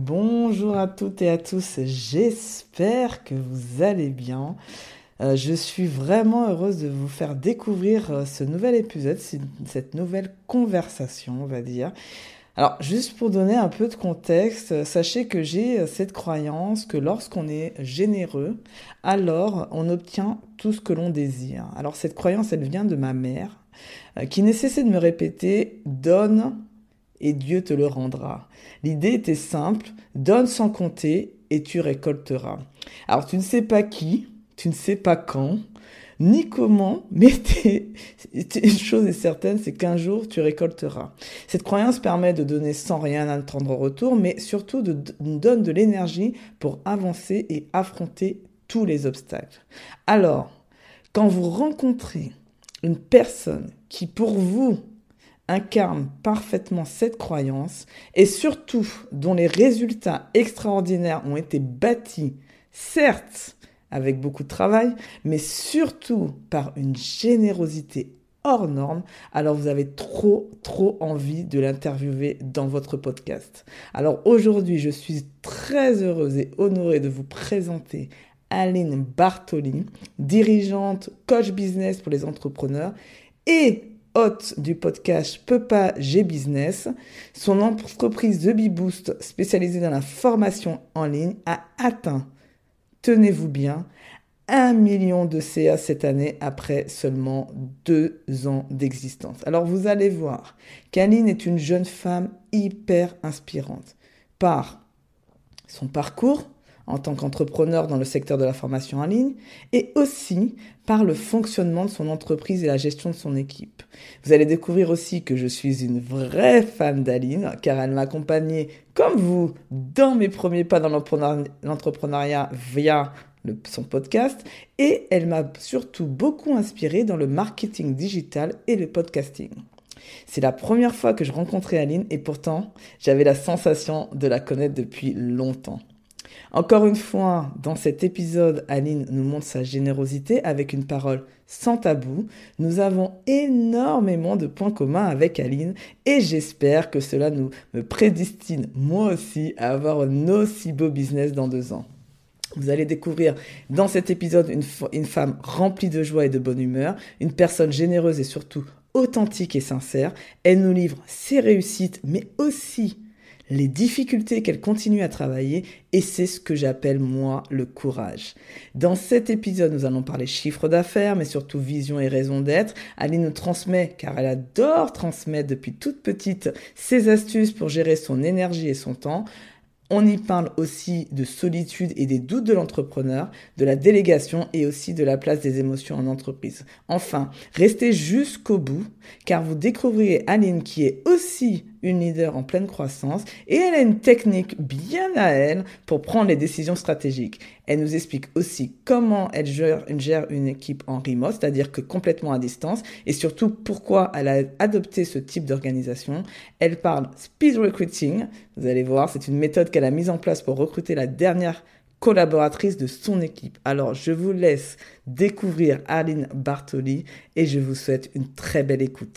Bonjour à toutes et à tous, j'espère que vous allez bien. Euh, je suis vraiment heureuse de vous faire découvrir euh, ce nouvel épisode, cette nouvelle conversation, on va dire. Alors, juste pour donner un peu de contexte, sachez que j'ai euh, cette croyance que lorsqu'on est généreux, alors on obtient tout ce que l'on désire. Alors, cette croyance, elle vient de ma mère, qui ne cessait de me répéter, donne et Dieu te le rendra. L'idée était simple, donne sans compter et tu récolteras. Alors tu ne sais pas qui, tu ne sais pas quand, ni comment, mais une chose est certaine, c'est qu'un jour tu récolteras. Cette croyance permet de donner sans rien attendre en retour, mais surtout de, nous donne de l'énergie pour avancer et affronter tous les obstacles. Alors, quand vous rencontrez une personne qui pour vous incarne parfaitement cette croyance et surtout dont les résultats extraordinaires ont été bâtis, certes avec beaucoup de travail, mais surtout par une générosité hors norme, alors vous avez trop, trop envie de l'interviewer dans votre podcast. Alors aujourd'hui, je suis très heureuse et honorée de vous présenter Aline Bartoli, dirigeante, coach business pour les entrepreneurs et hôte du podcast Peu pas G Business, son entreprise The Bee Boost spécialisée dans la formation en ligne a atteint, tenez-vous bien, un million de CA cette année après seulement deux ans d'existence. Alors vous allez voir qu'Aline est une jeune femme hyper inspirante par son parcours, en tant qu'entrepreneur dans le secteur de la formation en ligne et aussi par le fonctionnement de son entreprise et la gestion de son équipe. Vous allez découvrir aussi que je suis une vraie fan d'Aline car elle m'a accompagnée comme vous dans mes premiers pas dans l'entrepreneuriat via son podcast et elle m'a surtout beaucoup inspiré dans le marketing digital et le podcasting. C'est la première fois que je rencontrais Aline et pourtant j'avais la sensation de la connaître depuis longtemps. Encore une fois, dans cet épisode, Aline nous montre sa générosité avec une parole sans tabou. Nous avons énormément de points communs avec Aline et j'espère que cela nous me prédestine moi aussi à avoir un aussi beau business dans deux ans. Vous allez découvrir dans cet épisode une, une femme remplie de joie et de bonne humeur, une personne généreuse et surtout authentique et sincère. Elle nous livre ses réussites mais aussi les difficultés qu'elle continue à travailler et c'est ce que j'appelle moi le courage. Dans cet épisode, nous allons parler chiffre d'affaires, mais surtout vision et raison d'être. Aline nous transmet, car elle adore transmettre depuis toute petite ses astuces pour gérer son énergie et son temps. On y parle aussi de solitude et des doutes de l'entrepreneur, de la délégation et aussi de la place des émotions en entreprise. Enfin, restez jusqu'au bout car vous découvrirez Aline qui est aussi une leader en pleine croissance et elle a une technique bien à elle pour prendre les décisions stratégiques. Elle nous explique aussi comment elle gère, une équipe en remote, c'est-à-dire que complètement à distance et surtout pourquoi elle a adopté ce type d'organisation. Elle parle speed recruiting, vous allez voir, c'est une méthode qu'elle a mise en place pour recruter la dernière collaboratrice de son équipe. Alors, je vous laisse découvrir Aline Bartoli et je vous souhaite une très belle écoute.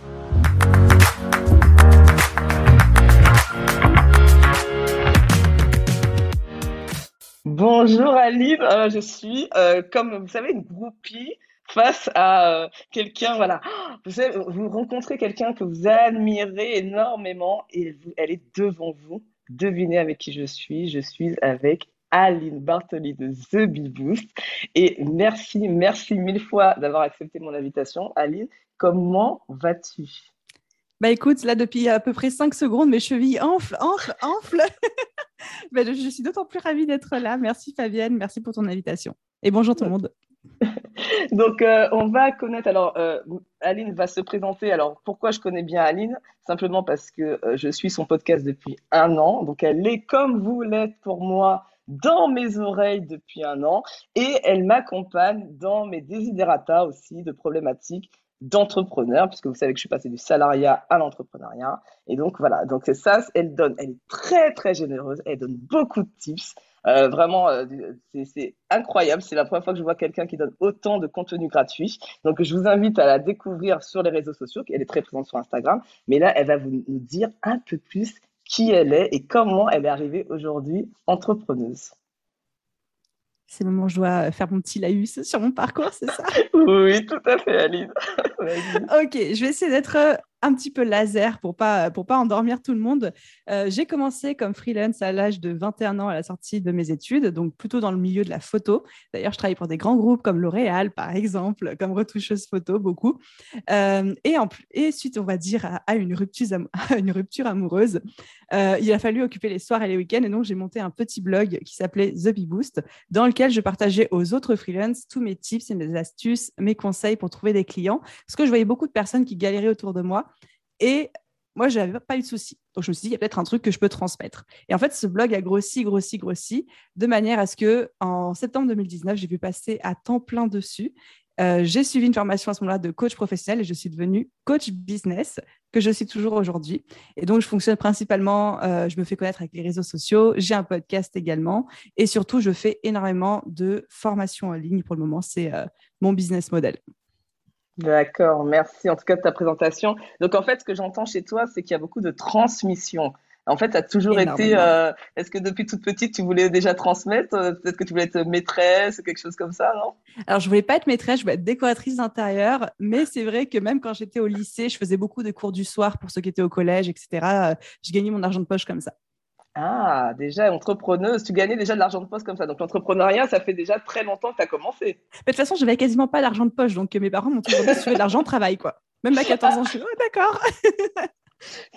Bonjour Aline, euh, je suis, euh, comme vous savez, une groupie face à euh, quelqu'un, voilà, vous, savez, vous rencontrez quelqu'un que vous admirez énormément et elle est devant vous. Devinez avec qui je suis. Je suis avec Aline Bartoli de The Bee Boost. Et merci, merci mille fois d'avoir accepté mon invitation. Aline, comment vas-tu? Bah écoute, là depuis à peu près 5 secondes, mes chevilles enflent, enflent, enflent. bah, je, suis d'autant plus ravie d'être là. Merci Fabienne, merci pour ton invitation. Et bonjour tout le monde. Donc, euh, on va connaître. Alors, euh, Aline va se présenter. Alors, pourquoi je connais bien Aline? Simplement parce que euh, je suis son podcast depuis un an. Donc, elle est comme vous l'êtes pour moi dans mes oreilles depuis un an. Et elle m'accompagne dans mes desiderata aussi de problématiques d'entrepreneur, puisque vous savez que je suis passée du salariat à l'entrepreneuriat. Et donc, voilà. Donc, c'est ça. Elle donne. Elle est très, très généreuse. Elle donne beaucoup de tips. Euh, vraiment, euh, c'est incroyable. C'est la première fois que je vois quelqu'un qui donne autant de contenu gratuit. Donc, je vous invite à la découvrir sur les réseaux sociaux. Elle est très présente sur Instagram. Mais là, elle va vous nous dire un peu plus qui elle est et comment elle est arrivée aujourd'hui entrepreneuse. C'est le moment où je dois faire mon petit laïus sur mon parcours, c'est ça? Oui, tout à fait, Aline. ok, je vais essayer d'être euh, un petit peu laser pour pas pour pas endormir tout le monde. Euh, j'ai commencé comme freelance à l'âge de 21 ans à la sortie de mes études, donc plutôt dans le milieu de la photo. D'ailleurs, je travaille pour des grands groupes comme L'Oréal, par exemple, comme retoucheuse photo, beaucoup. Euh, et, en, suite, on va dire, à, une, rupture, une rupture amoureuse, euh, il a fallu occuper les soirs et les week-ends. Et donc, j'ai monté un petit blog qui s'appelait The Bee Boost, dans lequel je partageais aux autres freelance tous mes tips et mes astuces, mes conseils pour trouver des clients. Parce que je voyais beaucoup de personnes qui galéraient autour de moi et moi, je n'avais pas eu de soucis. Donc, je me suis dit, il y a peut-être un truc que je peux transmettre. Et en fait, ce blog a grossi, grossi, grossi, de manière à ce que en septembre 2019, j'ai pu passer à temps plein dessus. Euh, j'ai suivi une formation à ce moment-là de coach professionnel et je suis devenue coach business, que je suis toujours aujourd'hui. Et donc, je fonctionne principalement, euh, je me fais connaître avec les réseaux sociaux, j'ai un podcast également et surtout, je fais énormément de formations en ligne. Pour le moment, c'est euh, mon business model. D'accord, merci en tout cas de ta présentation. Donc en fait, ce que j'entends chez toi, c'est qu'il y a beaucoup de transmission. En fait, tu as toujours été. Euh, est-ce que depuis toute petite, tu voulais déjà transmettre euh, Peut-être que tu voulais être maîtresse ou quelque chose comme ça, non? Alors, je voulais pas être maîtresse, je voulais être décoratrice d'intérieur. Mais c'est vrai que même quand j'étais au lycée, je faisais beaucoup de cours du soir pour ceux qui étaient au collège, etc. Euh, je gagnais mon argent de poche comme ça. Ah, déjà entrepreneuse, tu gagnais déjà de l'argent de poche comme ça. Donc l'entrepreneuriat, ça fait déjà très longtemps que tu as commencé. Mais de toute façon, je n'avais quasiment pas d'argent de poche. Donc mes parents m'ont toujours dit si tu veux de l'argent, travaille quoi. Même à 14 ans, je suis oh, d'accord.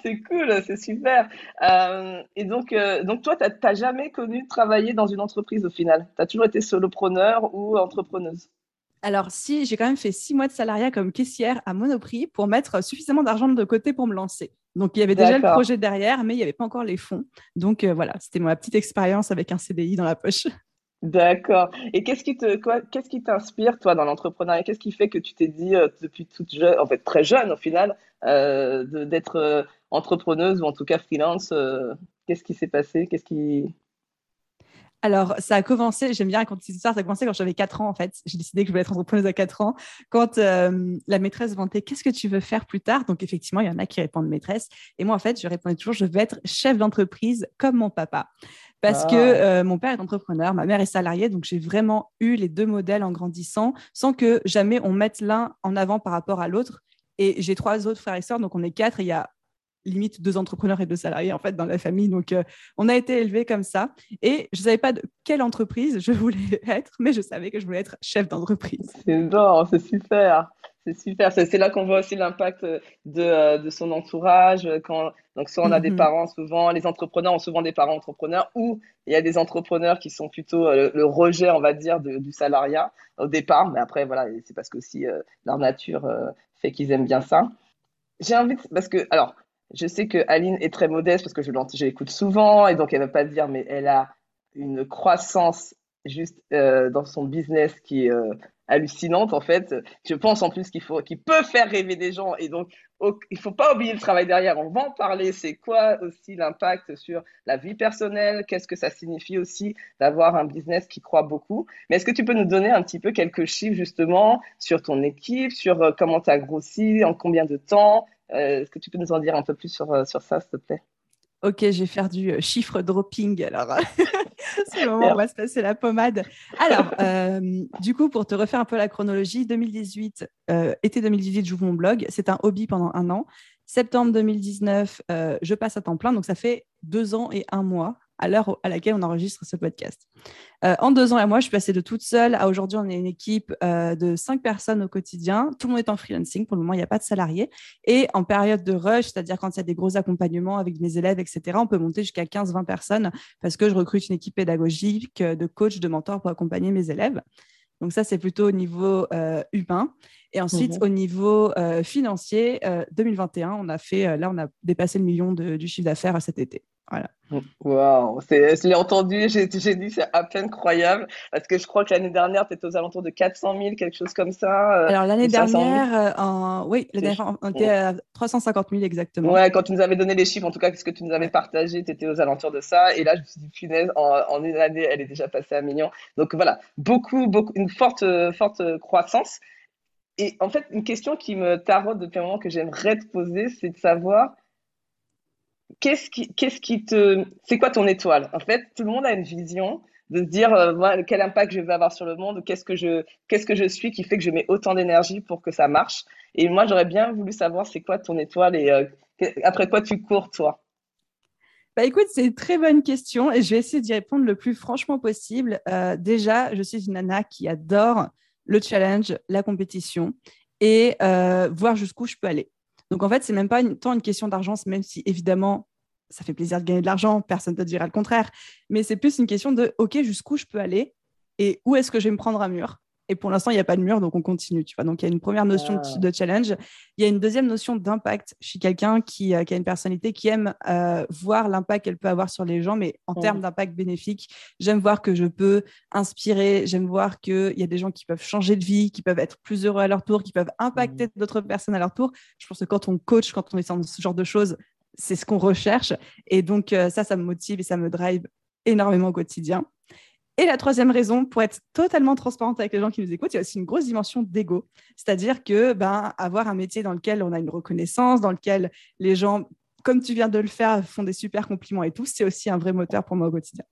c'est cool, c'est super. Euh, et donc, euh, donc toi, tu n'as jamais connu travailler dans une entreprise au final? Tu as toujours été solopreneur ou entrepreneuse? Alors, si, j'ai quand même fait six mois de salariat comme caissière à Monoprix pour mettre suffisamment d'argent de côté pour me lancer. Donc, il y avait déjà le projet derrière, mais il n'y avait pas encore les fonds. Donc, euh, voilà, c'était ma petite expérience avec un CDI dans la poche. D'accord. Et qu'est-ce qui te, qu'est-ce qui t'inspire, toi, dans l'entrepreneuriat? Qu'est-ce qui fait que tu t'es dit, euh, depuis toute jeune, en fait, très jeune au final, euh, d'être entrepreneuse ou en tout cas freelance Qu'est-ce qui s'est passé? Qu'est-ce qui, alors, ça a commencé, j'aime bien raconter cette histoire, ça a commencé quand j'avais 4 ans en fait. J'ai décidé que je voulais être entrepreneuse à 4 ans. Quand euh, la maîtresse vantait Qu'est-ce que tu veux faire plus tard? Donc, effectivement, il y en a qui répondent maîtresse. Et moi, en fait, je répondais toujours Je veux être chef d'entreprise comme mon papa. Parce que ah. euh, mon père est entrepreneur, ma mère est salariée, donc j'ai vraiment eu les deux modèles en grandissant sans que jamais on mette l'un en avant par rapport à l'autre. Et j'ai trois autres frères et sœurs, donc on est quatre. Et il y a limite deux entrepreneurs et deux salariés en fait dans la famille. Donc, euh, on a été élevés comme ça. Et je ne savais pas de quelle entreprise je voulais être, mais je savais que je voulais être chef d'entreprise. C'est c'est super. C'est super. C'est là qu'on voit aussi l'impact de, euh, de, son entourage. Quand, donc, soit on a des mhm. parents, souvent, les entrepreneurs ont souvent des parents entrepreneurs, ou il y a des entrepreneurs qui sont plutôt euh, le, rejet, on va dire, du salariat au départ. Mais après, voilà, c'est parce que aussi leur nature fait qu'ils aiment bien ça. J'ai envie de, parce que, alors, je sais que Aline est très modeste parce que je l'écoute souvent et donc elle ne va pas dire, mais elle a une croissance juste euh, dans son business qui est euh, hallucinante en fait. Je pense en plus qu'il faut, peut faire rêver des gens et donc il faut pas oublier le travail derrière. On va en parler. C'est quoi aussi l'impact sur la vie personnelle? Qu'est-ce que ça signifie aussi d'avoir un business qui croit beaucoup? Mais est-ce que tu peux nous donner un petit peu quelques chiffres justement sur ton équipe, sur euh, comment tu as grossi, en combien de temps? Est-ce que tu peux nous en dire un peu plus sur, euh, sur ça, s'il te plaît? Ok, je vais faire du euh, chiffre dropping. Alors, c'est le moment où on va se passer la pommade. Alors, du coup, pour te refaire un peu la chronologie, 2018, été 2018, j'ouvre mon blog. C'est un hobby pendant un an. Septembre 2019, je passe à temps plein. Donc, ça fait deux ans et un mois à l'heure à laquelle on enregistre ce podcast. Euh, en deux ans et moi, je suis passée de toute seule à aujourd'hui, on est une équipe euh, de cinq personnes au quotidien. Tout le monde est en freelancing. Pour le moment, il n'y a pas de salariés. Et en période de rush, c'est-à-dire quand il y a des gros accompagnements avec mes élèves, etc., on peut monter jusqu'à 15-20 personnes parce que je recrute une équipe pédagogique, de coach, de mentor pour accompagner mes élèves. Donc ça, c'est plutôt au niveau humain. Et ensuite, mhm. au niveau financier, 2021, on a fait, là, on a dépassé le million du chiffre d'affaires cet été. Voilà. Waouh, je l'ai entendu, j'ai dit c'est à peine croyable parce que je crois que l'année dernière, tu étais aux alentours de 400 000, quelque chose comme ça. Euh, Alors l'année dernière, euh, en... oui, l'année dernière, on était à 350 000 exactement. Ouais, quand tu nous avais donné les chiffres, en tout cas, ce que tu nous avais partagé, tu étais aux alentours de ça. Et là, je me suis dit, punaise, en, une année, elle est déjà passée à million. Donc voilà, beaucoup, beaucoup, une forte, forte croissance. Et en fait, une question qui me taraude depuis un moment que j'aimerais te poser, c'est de savoir qu'est-ce qui, qu'est-ce qui te, c'est quoi ton étoile? En fait, tout le monde a une vision de se dire euh, quel impact je vais avoir sur le monde, qu'est-ce que je, qu'est-ce que je suis qui fait que je mets autant d'énergie pour que ça marche? Et moi, j'aurais bien voulu savoir c'est quoi ton étoile et euh, après quoi tu cours toi? Bah écoute, c'est une très bonne question et je vais essayer d'y répondre le plus franchement possible. Euh, déjà, je suis une nana qui adore le challenge, la compétition et voir jusqu'où je peux aller. Donc en fait, c'est même pas tant une question d'argent, même si évidemment ça fait plaisir de gagner de l'argent, personne ne te dira le contraire, mais c'est plus une question de OK, jusqu'où je peux aller et où est-ce que je vais me prendre un mur? Et pour l'instant, il n'y a pas de mur, donc on continue. Tu vois donc, il y a une première notion de, ah. challenge. Il y a une deuxième notion d'impact. Je suis quelqu'un qui, euh, qui, a une personnalité qui aime euh, voir l'impact qu'elle peut avoir sur les gens, mais en termes d'impact bénéfique. J'aime voir que je peux inspirer. J'aime voir qu'il y a des gens qui peuvent changer de vie, qui peuvent être plus heureux à leur tour, qui peuvent impacter d'autres personnes à leur tour. Je pense que quand on coach, quand on est dans ce genre de choses, c'est ce qu'on recherche. Et donc, euh, ça, ça me motive et ça me drive énormément au quotidien. Et la troisième raison, pour être totalement transparente avec les gens qui nous écoutent, il y a aussi une grosse dimension d'ego. C'est-à-dire que ben, avoir un métier dans lequel on a une reconnaissance, dans lequel les gens, comme tu viens de le faire, font des super compliments et tout, c'est aussi un vrai moteur pour moi au quotidien.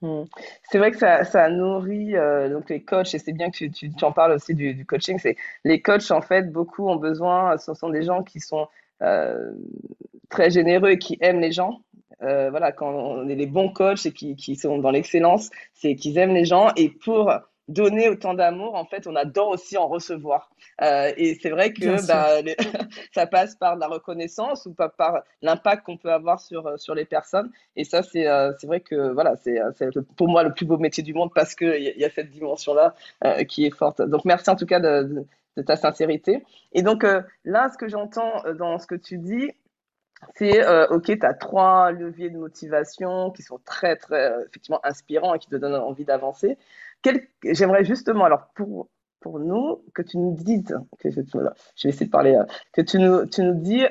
Hmm. C'est vrai que ça, nourrit euh, donc les coachs et c'est bien que tu, en parles aussi du, coaching. C'est les coachs en fait beaucoup ont besoin. Ce sont des gens qui sont très généreux et qui aiment les gens euh, voilà, quand on est les bons coachs et qui, qui sont dans l'excellence, c'est qu'ils aiment les gens. Et pour donner autant d'amour, en fait, on adore aussi en recevoir. Euh, et c'est vrai que bah, ça passe par la reconnaissance ou pas par l'impact qu'on peut avoir sur, sur les personnes. Et ça, c'est euh, vrai que voilà, c'est pour moi le plus beau métier du monde parce qu'il y, y, a cette dimension-là euh, qui est forte. Donc, merci en tout cas de, de, de ta sincérité. Et donc, euh, là, ce que j'entends dans ce que tu dis, c'est euh, ok, tu as trois leviers de motivation qui sont très très euh, effectivement inspirants et qui te donnent envie d'avancer. J'aimerais justement alors pour pour nous que tu nous dises, je, vais essayer de parler, euh, que tu nous tu nous dis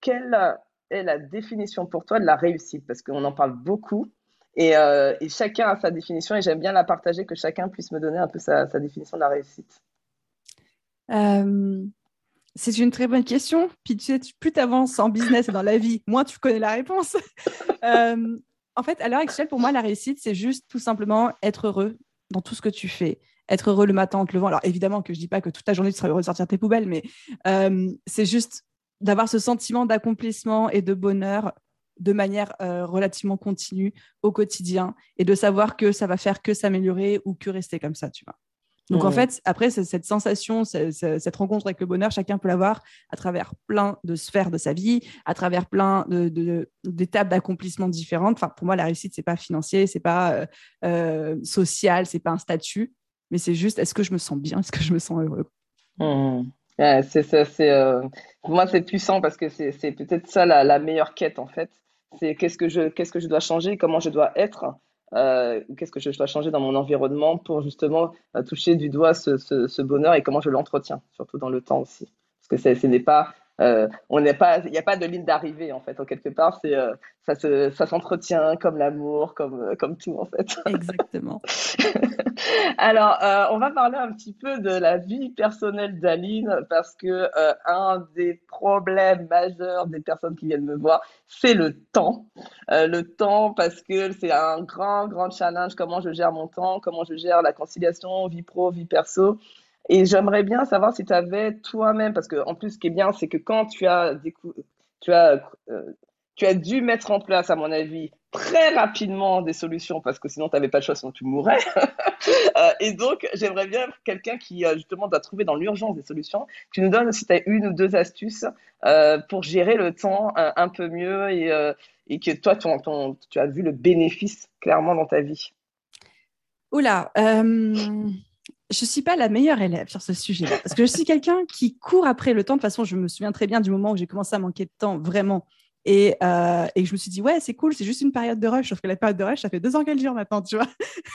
quelle est la définition pour toi de la réussite? Parce qu'on en parle beaucoup et, et, chacun a sa définition et j'aime bien la partager que chacun puisse me donner un peu sa définition de la réussite. C'est une très bonne question. Plus tu avances en business et dans la vie, moins tu connais la réponse. Euh, en fait, à l'heure actuelle, pour moi, la réussite, c'est juste tout simplement être heureux dans tout ce que tu fais. Être heureux le matin en te levant. Alors évidemment que je dis pas que toute ta journée tu seras heureux de sortir tes poubelles, mais euh, c'est juste d'avoir ce sentiment d'accomplissement et de bonheur de manière euh, relativement continue au quotidien et de savoir que ça va faire que s'améliorer ou que rester comme ça, tu vois. Donc en fait, après, cette sensation, cette rencontre avec le bonheur, chacun peut l'avoir à travers plein de sphères de sa vie, à travers plein d'étapes d'accomplissement différentes. Enfin, pour moi, la réussite, c'est pas financier, c'est pas euh, euh, social, c'est pas un statut, mais c'est juste est-ce que je me sens bien, est-ce que je me sens heureux? Mmh. c'est, euh, pour moi, c'est puissant parce que c'est, peut-être ça la, la, meilleure quête en fait. C'est qu'est-ce que je, qu'est-ce que je dois changer, comment je dois être? Euh, qu'est-ce que je dois changer dans mon environnement pour justement euh, toucher du doigt ce, ce, ce, bonheur et comment je l'entretiens, surtout dans le temps aussi. Parce que ce n'est pas euh, on n'est pas, il n'y a pas de ligne d'arrivée en fait. En quelque part, c'est euh, ça se, ça s'entretient comme l'amour, comme euh, comme tout en fait. Exactement. Alors, on va parler un petit peu de la vie personnelle d'Aline parce que un des problèmes majeurs des personnes qui viennent me voir, c'est le temps. le temps parce que c'est un grand grand challenge. Comment je gère mon temps, comment je gère la conciliation vie pro vie perso. Et j'aimerais bien savoir si tu avais toi-même, parce que en plus, ce qui est bien, c'est que quand tu as, tu as, euh, tu as dû mettre en place, à mon avis, très rapidement des solutions, parce que sinon tu n'avais pas de choix, sinon tu mourrais. Euh, et donc, j'aimerais bien quelqu'un qui euh, justement doit trouver dans l'urgence des solutions. Tu nous donnes si tu as une ou deux astuces pour gérer le temps un peu mieux et, que toi, tu as vu le bénéfice clairement dans ta vie. Oula. Je suis pas la meilleure élève sur ce sujet-là parce que je suis quelqu'un qui court après le temps. De toute façon, je me souviens très bien du moment où j'ai commencé à manquer de temps vraiment et, euh, et, je me suis dit, ouais, c'est cool, c'est juste une période de rush. Sauf que la période de rush, ça fait deux ans qu'elle dure maintenant, tu vois.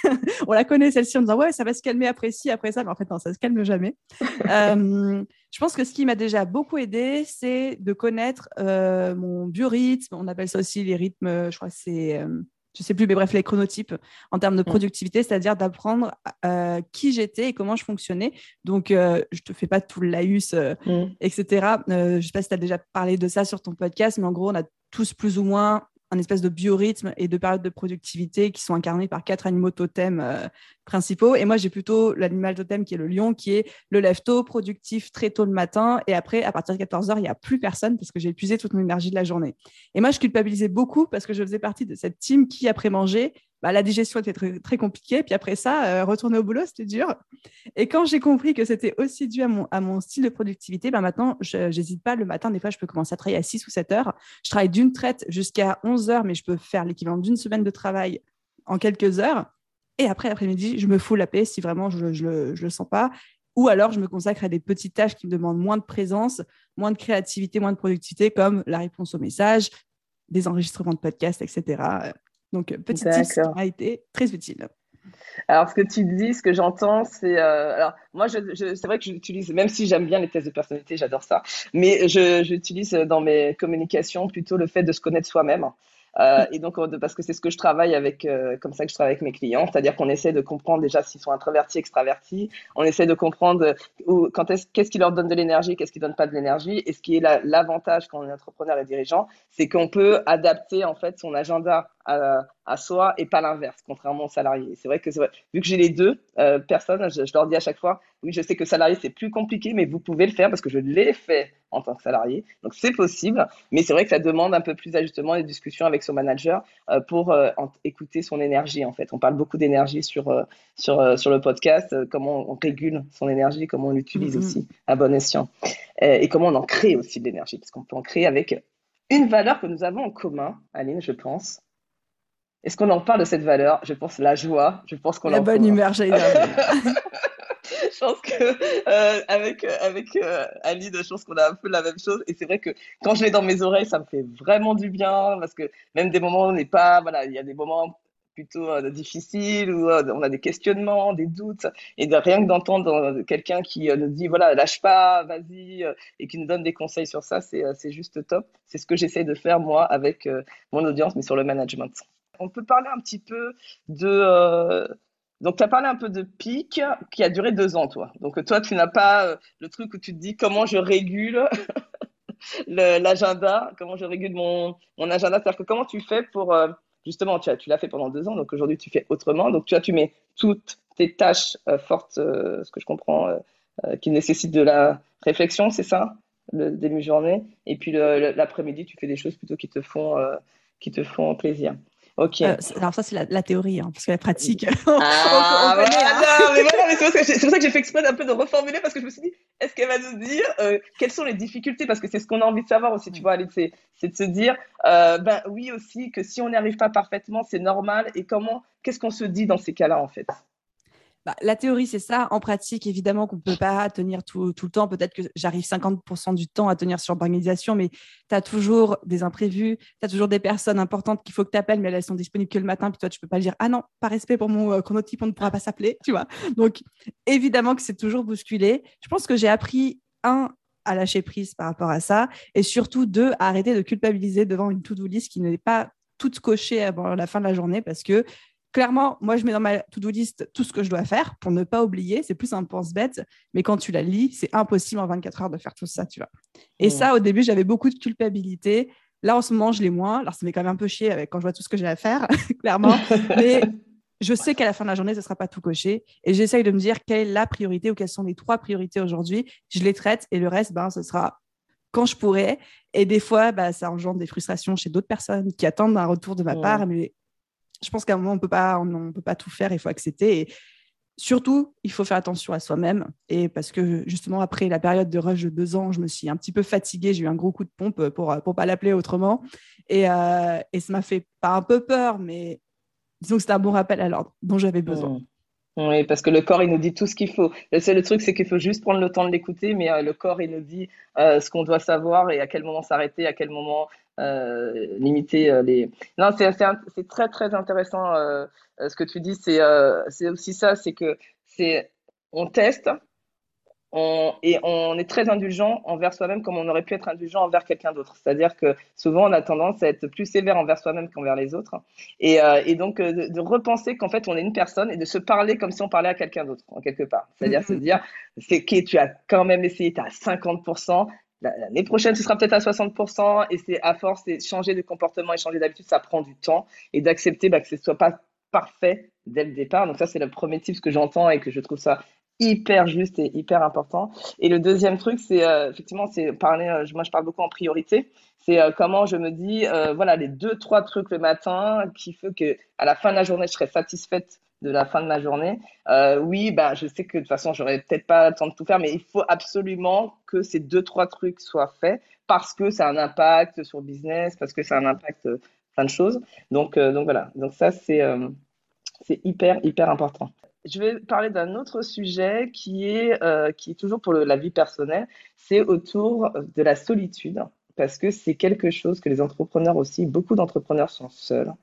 on la connaît, celle-ci, en disant, ouais, ça va se calmer après ci, après ça. Mais en fait, non, ça se calme jamais. euh, je pense que ce qui m'a déjà beaucoup aidé, c'est de connaître euh, mon biorhythme. On appelle ça aussi les rythmes, je crois que c'est euh, je sais plus, mais bref, les chronotypes en termes de mm. productivité, c'est-à-dire d'apprendre euh, qui j'étais et comment je fonctionnais. Donc, euh, je te fais pas tout le laïus, euh, mm. etc. je sais pas si tu as déjà parlé de ça sur ton podcast, mais en gros, on a tous plus ou moins un espèce de biorhythme et de période de productivité qui sont incarnés par quatre animaux totems euh, principaux. Et moi, j'ai plutôt l'animal totem qui est le lion, qui est le lève-tôt, productif très tôt le matin. Et après, à partir de 14 heures, il n'y a plus personne parce que j'ai épuisé toute mon énergie de la journée. Et moi, je culpabilisais beaucoup parce que je faisais partie de cette team qui, après manger, bah, la digestion était très, compliquée. Puis après ça, euh, retourner au boulot, c'était dur. Et quand j'ai compris que c'était aussi dû à mon, style de productivité, bah, maintenant, je n'hésite pas. Le matin, des fois, je peux commencer à travailler à 6 ou 7 heures. Je travaille d'une traite jusqu'à 11 heures, mais je peux faire l'équivalent d'une semaine de travail en quelques heures. Et après, l'après-midi, je me fous la paix si vraiment je ne le sens pas. Ou alors, je me consacre à des petites tâches qui me demandent moins de présence, moins de créativité, moins de productivité, comme la réponse aux messages, des enregistrements de podcasts, etc. Donc, euh, petit tip qui a été très utile. Alors, ce que tu dis, ce que j'entends, c'est. Euh, alors, moi, je, c'est vrai que j'utilise, même si j'aime bien les tests de personnalité, j'adore ça, mais j'utilise dans mes communications plutôt le fait de se connaître soi-même. Euh, et donc, parce que c'est ce que je travaille avec, euh, comme ça que je travaille avec mes clients, c'est-à-dire qu'on essaie de comprendre déjà s'ils sont introvertis, extravertis, on essaie de comprendre où, quand est-ce, qu'est-ce qui leur donne de l'énergie, qu'est-ce qui donne pas de l'énergie, et ce qui est l'avantage quand on est entrepreneur et dirigeant, c'est qu'on peut adapter en fait son agenda à, à soi et pas l'inverse, contrairement aux salariés. C'est vrai que vrai. vu que j'ai les deux euh, personnes, je, leur dis à chaque fois, oui, je sais que salarié c'est plus compliqué, mais vous pouvez le faire parce que je l'ai fait en tant que salarié, donc c'est possible. Mais c'est vrai que ça demande un peu plus d'ajustement et de discussion avec son manager euh, pour euh, écouter son énergie. En fait, on parle beaucoup d'énergie sur sur sur le podcast, comment on régule son énergie, comment on l'utilise mm-hmm. aussi à bon escient, et comment on en crée aussi de l'énergie, parce qu'on peut en créer avec une valeur que nous avons en commun, Aline, je pense, est-ce qu'on en parle de cette valeur? Je pense la joie. Je pense qu'on la bonne humeur, j'ai je pense que euh, avec euh, avec euh, Aline, je pense qu'on a un peu la même chose. Et c'est vrai que quand je l'ai dans mes oreilles, ça me fait vraiment du bien parce que même des moments où on n'est pas, voilà, il y a des moments plutôt euh, difficiles où on a des questionnements, des doutes, et de rien que d'entendre quelqu'un qui nous dit voilà lâche pas, vas-y, et qui nous donne des conseils sur ça, c'est c'est juste top. C'est ce que j'essaie de faire moi avec mon audience, mais sur le management on peut parler un petit peu de. Euh, donc, tu as parlé un peu de pic qui a duré deux ans, toi. Donc, toi, tu n'as pas euh, le truc où tu te dis comment je régule l'agenda, comment je régule mon, mon agenda. C'est-à-dire que comment tu fais pour. Euh, justement, tu, l'as fait pendant deux ans, donc aujourd'hui, tu fais autrement. Donc, tu, vois, tu mets toutes tes tâches fortes, ce que je comprends, qui nécessitent de la réflexion, c'est ça le début de journée. Et puis l'après-midi, tu fais des choses plutôt qui te font, qui te font plaisir. Ok. Euh, alors ça, c'est la, théorie, hein, parce que la pratique, ah, on, c'est pour ça que j'ai fait exprès un peu de reformuler, parce que je me suis dit, est-ce qu'elle va nous dire euh, quelles sont les difficultés? Parce que c'est ce qu'on a envie de savoir aussi, tu vois, c'est, c'est de se dire, euh, ben oui aussi, que si on n'y arrive pas parfaitement, c'est normal, et comment, qu'est-ce qu'on se dit dans ces cas-là, en fait? Bah, la théorie, c'est ça. En pratique, évidemment qu'on ne peut pas tenir tout, le temps. Peut-être que j'arrive 50% du temps à tenir sur l'organisation, mais tu as toujours des imprévus, tu as toujours des personnes importantes qu'il faut que tu appelles, mais elles sont disponibles que le matin. Puis toi, tu peux pas dire Ah non, par respect pour mon euh, chronotype, on ne pourra pas s'appeler. Donc, évidemment que c'est toujours bousculé. Je pense que j'ai appris, un, à lâcher prise par rapport à ça, et surtout, deux, à arrêter de culpabiliser devant une to-do list qui n'est pas toute cochée avant la fin de la journée parce que clairement, moi, je mets dans ma to-do list tout ce que je dois faire pour ne pas oublier. C'est plus un pense-bête, mais quand tu la lis, c'est impossible en 24 heures de faire tout ça, tu vois. Et ça, au début, j'avais beaucoup de culpabilité. Là, en ce moment, je l'ai moins. Alors, ça m'est quand même un peu chier avec, quand je vois tout ce que j'ai à faire, clairement. mais je sais qu'à la fin de la journée, ce ne sera pas tout coché. Et j'essaye de me dire quelle est la priorité ou quelles sont les trois priorités aujourd'hui. Je les traite et le reste, ben, ce sera quand je pourrai. Et des fois, bah, ça engendre des frustrations chez d'autres personnes qui attendent un retour de ma part. Mais je pense qu'à un moment, on peut pas, on, peut pas tout faire, il faut accepter. Et surtout, il faut faire attention à soi-même. Et parce que justement, après la période de rush de deux ans, je me suis un petit peu fatiguée, j'ai eu un gros coup de pompe pour ne pas l'appeler autrement. Et, euh, et ça m'a fait pas un peu peur, mais disons que c'était un bon rappel à l'ordre dont j'avais besoin. Oui, parce que le corps, il nous dit tout ce qu'il faut. Le seul truc, c'est qu'il faut juste prendre le temps de l'écouter, mais euh, le corps, il nous dit euh, ce qu'on doit savoir et à quel moment s'arrêter, à quel moment euh, limiter euh, les. Non, c'est très très intéressant euh, ce que tu dis. C'est aussi ça, c'est que c'est on teste, on, et on est très indulgent envers soi-même comme on aurait pu être indulgent envers quelqu'un d'autre. C'est-à-dire que souvent on a tendance à être plus sévère envers soi-même qu'envers les autres. Et, et donc de, de, repenser qu'en fait on est une personne et de se parler comme si on parlait à quelqu'un d'autre, en quelque part. C'est-à-dire se dire, c'est que tu as quand même essayé, tu as 50%. L'année prochaine, tu seras peut-être à 60%, et c'est à force, c'est changer de comportement et changer d'habitude, ça prend du temps, et d'accepter bah, que ce ne soit pas parfait dès le départ. Donc ça, c'est le premier type que j'entends et que je trouve ça hyper juste et hyper important. Et le deuxième truc, c'est euh, effectivement, c'est parler. Euh, moi, je parle beaucoup en priorité. C'est euh, comment je me dis, voilà, les deux trois trucs le matin qui fait que à la fin de la journée, je serai satisfaite de la fin de ma journée. Euh, oui, bah, je sais que de toute façon, j'aurais peut-être pas le temps de tout faire, mais il faut absolument que ces deux trois trucs soient faits parce que ça a un impact sur le business, parce que ça a un impact plein de choses. Donc, donc voilà. Donc ça, c'est c'est hyper hyper important je vais parler d'un autre sujet qui est, euh, qui est toujours pour la vie personnelle, c'est autour de la solitude, parce que c'est quelque chose que les entrepreneurs aussi, beaucoup d'entrepreneurs sont seuls.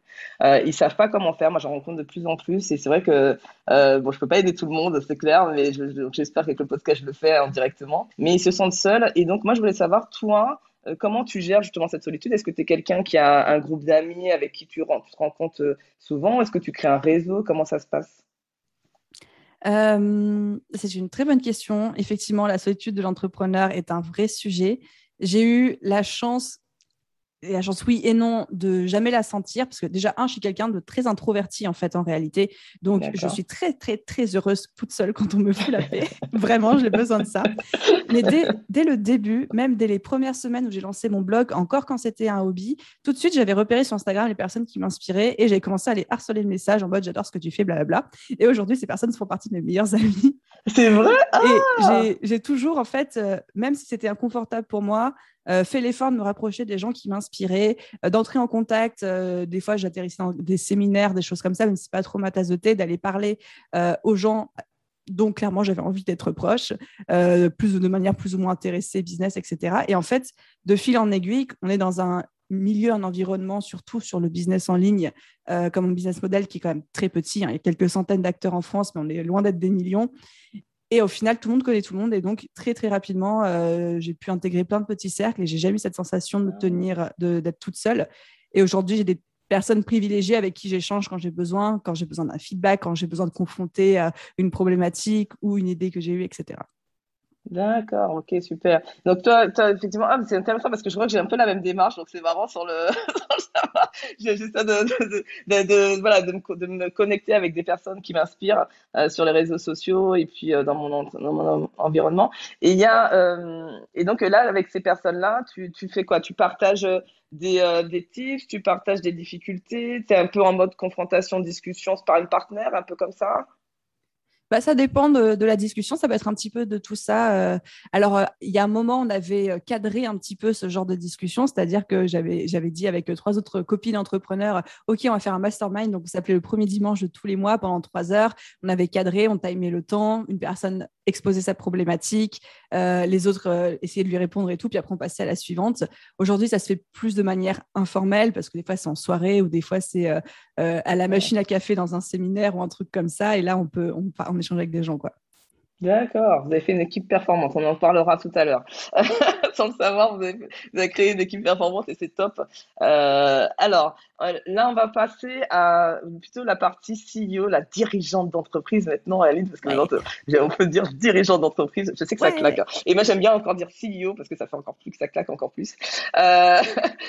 Euh, ils savent pas comment faire. Moi, j'en rencontre de plus en plus, et c'est vrai que euh, bon, je peux pas aider tout le monde, c'est clair, mais j'espère qu'avec le podcast, je le fais indirectement. Mais ils se sentent seuls, et donc moi, je voulais savoir, toi, euh, comment tu gères justement cette solitude? Est-ce que tu es quelqu'un qui a un groupe d'amis avec qui tu, tu te rencontres euh, souvent? Est-ce que tu crées un réseau? Comment ça se passe? Euh, c'est une très bonne question. Effectivement, la solitude de l'entrepreneur est un vrai sujet. J'ai eu la chance la chance, oui et non, de jamais la sentir, parce que déjà, un, je suis quelqu'un de très introverti, en fait, en réalité. Donc, je suis très, très, très heureuse toute seule quand on me fout la paix. Vraiment, j'ai besoin de ça. Mais dès, dès, le début, même dès les premières semaines où j'ai lancé mon blog, encore quand c'était un hobby, tout de suite, j'avais repéré sur Instagram les personnes qui m'inspiraient et j'ai commencé à les harceler de messages en mode j'adore ce que tu fais, blablabla. Et aujourd'hui, ces personnes font partie de mes meilleurs amis. C'est vrai? Ah Et j'ai toujours, en fait, euh, même si c'était inconfortable pour moi, euh, fait l'effort de me rapprocher des gens qui m'inspiraient, euh, d'entrer en contact. Euh, des fois, j'atterrissais dans des séminaires, des choses comme ça, mais c'est pas trop ma tasse de thé, d'aller parler euh, aux gens donc clairement j'avais envie d'être proche, plus de manière plus ou moins intéressée, business, etc. Et en fait, de fil en aiguille, on est dans un milieu, un environnement, surtout sur le business en ligne, comme un business model qui est quand même très petit. Hein. Il y a quelques centaines d'acteurs en France, mais on est loin d'être des millions. Et au final, tout le monde connaît tout le monde. Et donc, très, très rapidement, euh, j'ai pu intégrer plein de petits cercles et j'ai jamais eu cette sensation de me tenir, d'être toute seule. Et aujourd'hui, j'ai des personnes privilégiées avec qui j'échange quand j'ai besoin, quand j'ai besoin d'un feedback, quand j'ai besoin de confronter euh, une problématique ou une idée que j'ai eue, etc. D'accord, ok, super. Donc toi, toi effectivement, ah, c'est intéressant parce que je crois que j'ai un peu la même démarche, donc c'est marrant sur le. j'ai juste ça de, de, de, de, voilà, de, me, de me connecter avec des personnes qui m'inspirent euh, sur les réseaux sociaux et puis euh, dans, mon, dans mon environnement. Et y a euh, et donc là, avec ces personnes-là, tu, tu fais quoi? Tu partages des, des tips, tu partages des difficultés, tu es un peu en mode confrontation, discussion par une partenaire, un peu comme ça? Bah, ça dépend de, de, la discussion, ça peut être un petit peu de tout ça. Euh. Alors, euh, il y a un moment, on avait euh, cadré un petit peu ce genre de discussion, c'est-à-dire que j'avais dit avec trois autres copines entrepreneurs, OK, on va faire un mastermind, donc ça s'appelait le premier dimanche de tous les mois pendant trois heures. On avait cadré, on timait le temps, une personne exposait sa problématique, euh, les autres euh, essayaient de lui répondre et tout, puis après on passait à la suivante. Aujourd'hui, ça se fait plus de manière informelle, parce que des fois c'est en soirée ou des fois c'est euh, à la machine à café dans un séminaire ou un truc comme ça, et là on peut on, on échange avec des gens. quoi. D'accord, vous avez fait une équipe performante, on en parlera tout à l'heure. Sans le savoir, vous avez, vous avez, créé une équipe performante et c'est top. Euh, alors, euh, là, on va passer à plutôt la partie CEO, la dirigeante d'entreprise maintenant, Aline, parce que ouais. on peut dire dirigeante d'entreprise, je sais que ça claque. Hein. Et moi, j'aime bien encore dire CEO parce que ça fait encore plus que ça claque encore plus. Euh,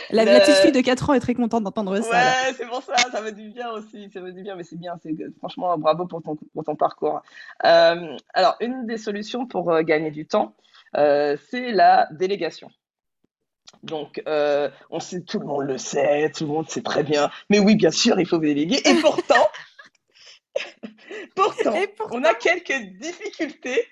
la, la petite fille de 4 ans est très contente d'entendre ça. Ouais, c'est pour ça, ça me dit bien aussi, ça me dit bien, mais c'est bien, franchement bravo pour ton, pour ton parcours. Euh, alors, une des solutions pour euh, gagner du temps, euh, c'est la délégation. Donc, euh, on sait, tout le monde le sait, tout le monde sait très bien. Mais oui, bien sûr, il faut déléguer. Et pourtant, pourtant, on a quelques difficultés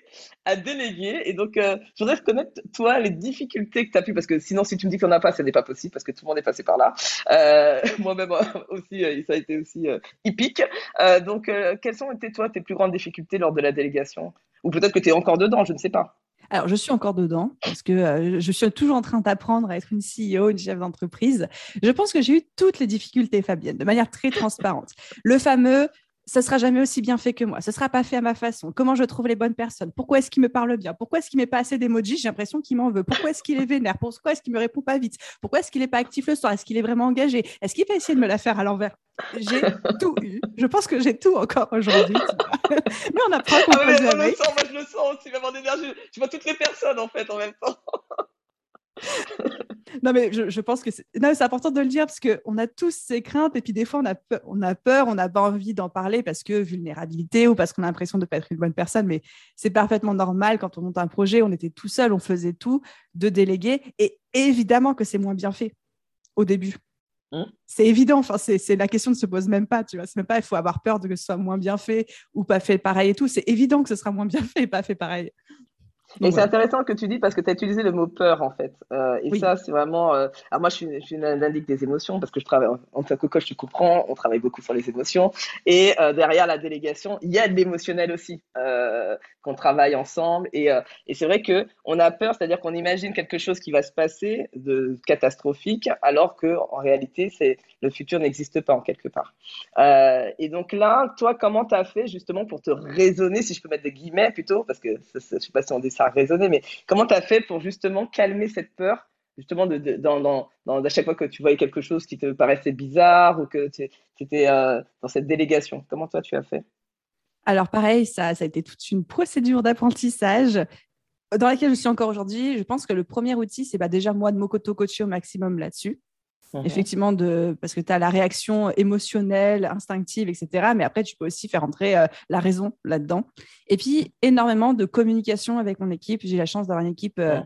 à déléguer. Et donc, euh, je voudrais reconnaître, toi, les difficultés que tu as pu, parce que sinon, si tu me dis qu'on n'a pas, ce n'est pas possible, parce que tout le monde est passé par là. Euh, Moi-même aussi, ça a été aussi hippique. Donc, quelles sont été, toi, tes plus grandes difficultés lors de la délégation? Ou peut-être que tu es encore dedans, je ne sais pas. Alors, je suis encore dedans parce que je suis toujours en train d'apprendre à être une CEO, une chef d'entreprise. Je pense que j'ai eu toutes les difficultés, Fabienne, de manière très transparente. Le fameux ça sera jamais aussi bien fait que moi. Ce sera pas fait à ma façon. Comment je trouve les bonnes personnes? Pourquoi est-ce qu'il me parle bien? Pourquoi est-ce qu'il met pas assez d'emojis? J'ai l'impression qu'il m'en veut. Pourquoi est-ce qu'il est vénère? Pourquoi est-ce qu'il me répond pas vite? Pourquoi est-ce qu'il est pas actif le soir? Est-ce qu'il est vraiment engagé? Est-ce qu'il va essayer de me la faire à l'envers? J'ai tout eu. Je pense que j'ai tout encore aujourd'hui. mais on apprend qu'on ah ouais, peut jamais. Le sens, moi je le sens aussi, vraiment d'énergie. Tu vois toutes les personnes en fait en même temps. Non, mais je, pense que c'est important de le dire parce qu'on a tous ces craintes et puis des fois on a peur, on a peur, on n'a pas envie d'en parler parce que vulnérabilité ou parce qu'on a l'impression de ne pas être une bonne personne. Mais c'est parfaitement normal quand on monte un projet, on était tout seul, on faisait tout, de déléguer. Et évidemment que c'est moins bien fait au début. Mmh. C'est évident, enfin, c'est la question ne se pose même pas, tu vois. C'est même pas, il faut avoir peur de que ce soit moins bien fait ou pas fait pareil et tout. C'est évident que ce sera moins bien fait et pas fait pareil. Et c'est intéressant que tu dis parce que tu as utilisé le mot peur en fait. Euh, et ça, c'est vraiment. Euh... Alors moi, je suis, je suis une indique des émotions parce que je travaille en, tant que coach, tu comprends, on travaille beaucoup sur les émotions. Et euh, derrière la délégation, il y a de l'émotionnel aussi qu'on travaille ensemble. Et, et c'est vrai que on a peur, c'est-à-dire qu'on imagine quelque chose qui va se passer de catastrophique, alors que en réalité, c'est le futur n'existe pas en quelque part. Et donc là, toi, comment tu as fait justement pour te raisonner, si je peux mettre des guillemets plutôt, parce que je ne sais pas si on dit ça raisonner, mais comment tu as fait pour justement calmer cette peur justement de, dans, dans, dans, à chaque fois que tu voyais quelque chose qui te paraissait bizarre ou que tu étais euh, dans cette délégation? Comment toi tu as fait? Alors pareil, ça, a été toute une procédure d'apprentissage dans laquelle je suis encore aujourd'hui. Je pense que le premier outil, c'est bah, déjà moi de m'auto-coacher au maximum là-dessus. Mhm. Effectivement, de, parce que tu as la réaction émotionnelle, instinctive, etc. Mais après, tu peux aussi faire entrer euh, la raison là-dedans. Et puis, énormément de communication avec mon équipe. J'ai la chance d'avoir une équipe euh,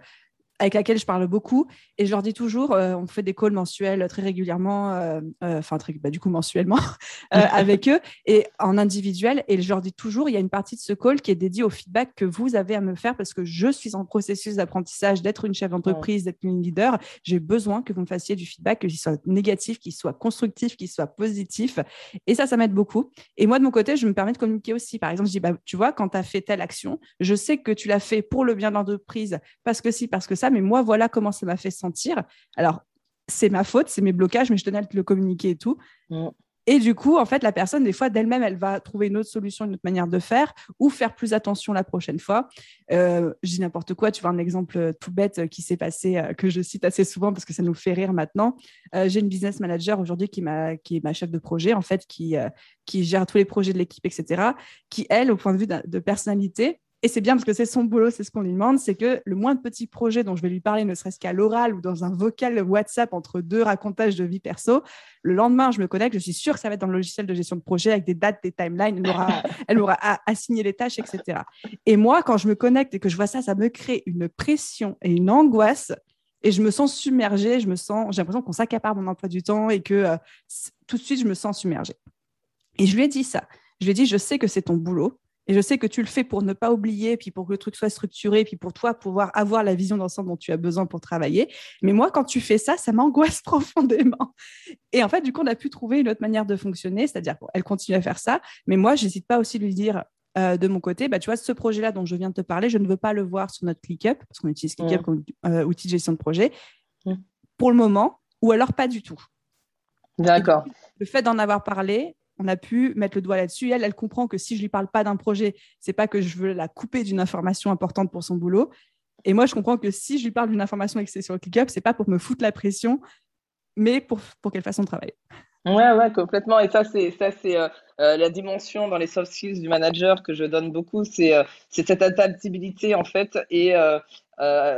avec laquelle je parle beaucoup. Et je leur dis toujours, euh, on fait des calls mensuels très régulièrement, euh, euh, enfin, bah, du coup, mensuellement, avec eux et en individuel. Et je leur dis toujours, il y a une partie de ce call qui est dédiée au feedback que vous avez à me faire parce que je suis en processus d'apprentissage, d'être une chef d'entreprise, d'être une leader. J'ai besoin que vous me fassiez du feedback, qu'il soit négatif, qu'il soit constructif, qu'il soit positif. Et ça, ça m'aide beaucoup. Et moi, de mon côté, je me permets de communiquer aussi. Par exemple, je dis, bah, tu vois, quand tu as fait telle action, je sais que tu l'as fait pour le bien de l'entreprise, parce que si, parce que ça, mais moi, voilà comment ça m'a fait sentir. Alors, c'est ma faute, c'est mes blocages, mais je tenais à te le communiquer et tout. Mm. Et du coup, en fait, la personne, des fois, d'elle-même, elle va trouver une autre solution, une autre manière de faire ou faire plus attention la prochaine fois. Euh, je dis n'importe quoi, tu vois un exemple tout bête qui s'est passé, euh, que je cite assez souvent parce que ça nous fait rire maintenant. Euh, j'ai une business manager aujourd'hui qui, qui est ma chef de projet, en fait, qui, qui gère tous les projets de l'équipe, etc., qui, elle, au point de vue de personnalité, et c'est bien parce que c'est son boulot, c'est ce qu'on lui demande, c'est que le moins de petits projets dont je vais lui parler, ne serait-ce qu'à l'oral ou dans un vocal WhatsApp entre deux racontages de vie perso, le lendemain, je me connecte, je suis sûre que ça va être dans le logiciel de gestion de projet avec des dates, des timelines, elle aura, elle aura assigné les tâches, etc. Et moi, quand je me connecte et que je vois ça, ça me crée une pression et une angoisse et je me sens submergée, je me sens, j'ai l'impression qu'on s'accapare mon emploi du temps et que euh, tout de suite, je me sens submergée. Et je lui ai dit ça. Je lui ai dit, je sais que c'est ton boulot, et je sais que tu le fais pour ne pas oublier, puis pour que le truc soit structuré, puis pour toi pouvoir avoir la vision d'ensemble dont tu as besoin pour travailler. Mais moi, quand tu fais ça, ça m'angoisse profondément. Et en fait, du coup, on a pu trouver une autre manière de fonctionner, c'est-à-dire qu'elle continue à faire ça. Mais moi, j'hésite pas aussi de lui dire, euh, de mon côté, bah, tu vois, ce projet-là dont je viens de te parler, je ne veux pas le voir sur notre ClickUp, parce qu'on utilise ClickUp mmh. comme euh, outil de gestion de projet, mmh. pour le moment, ou alors pas du tout. D'accord. Le fait d'en avoir parlé, on a pu mettre le doigt là-dessus. Elle, elle comprend que si je lui parle pas d'un projet, c'est pas que je veux la couper d'une information importante pour son boulot. Et moi, je comprends que si je lui parle d'une information et que c'est sur ClickUp, pas pour me foutre la pression, mais pour, pour qu'elle fasse son travail. Ouais, ouais, complètement. Et ça, c'est ça, c'est euh, euh, la dimension dans les soft skills du manager que je donne beaucoup. C'est euh, c'est cette adaptabilité en fait et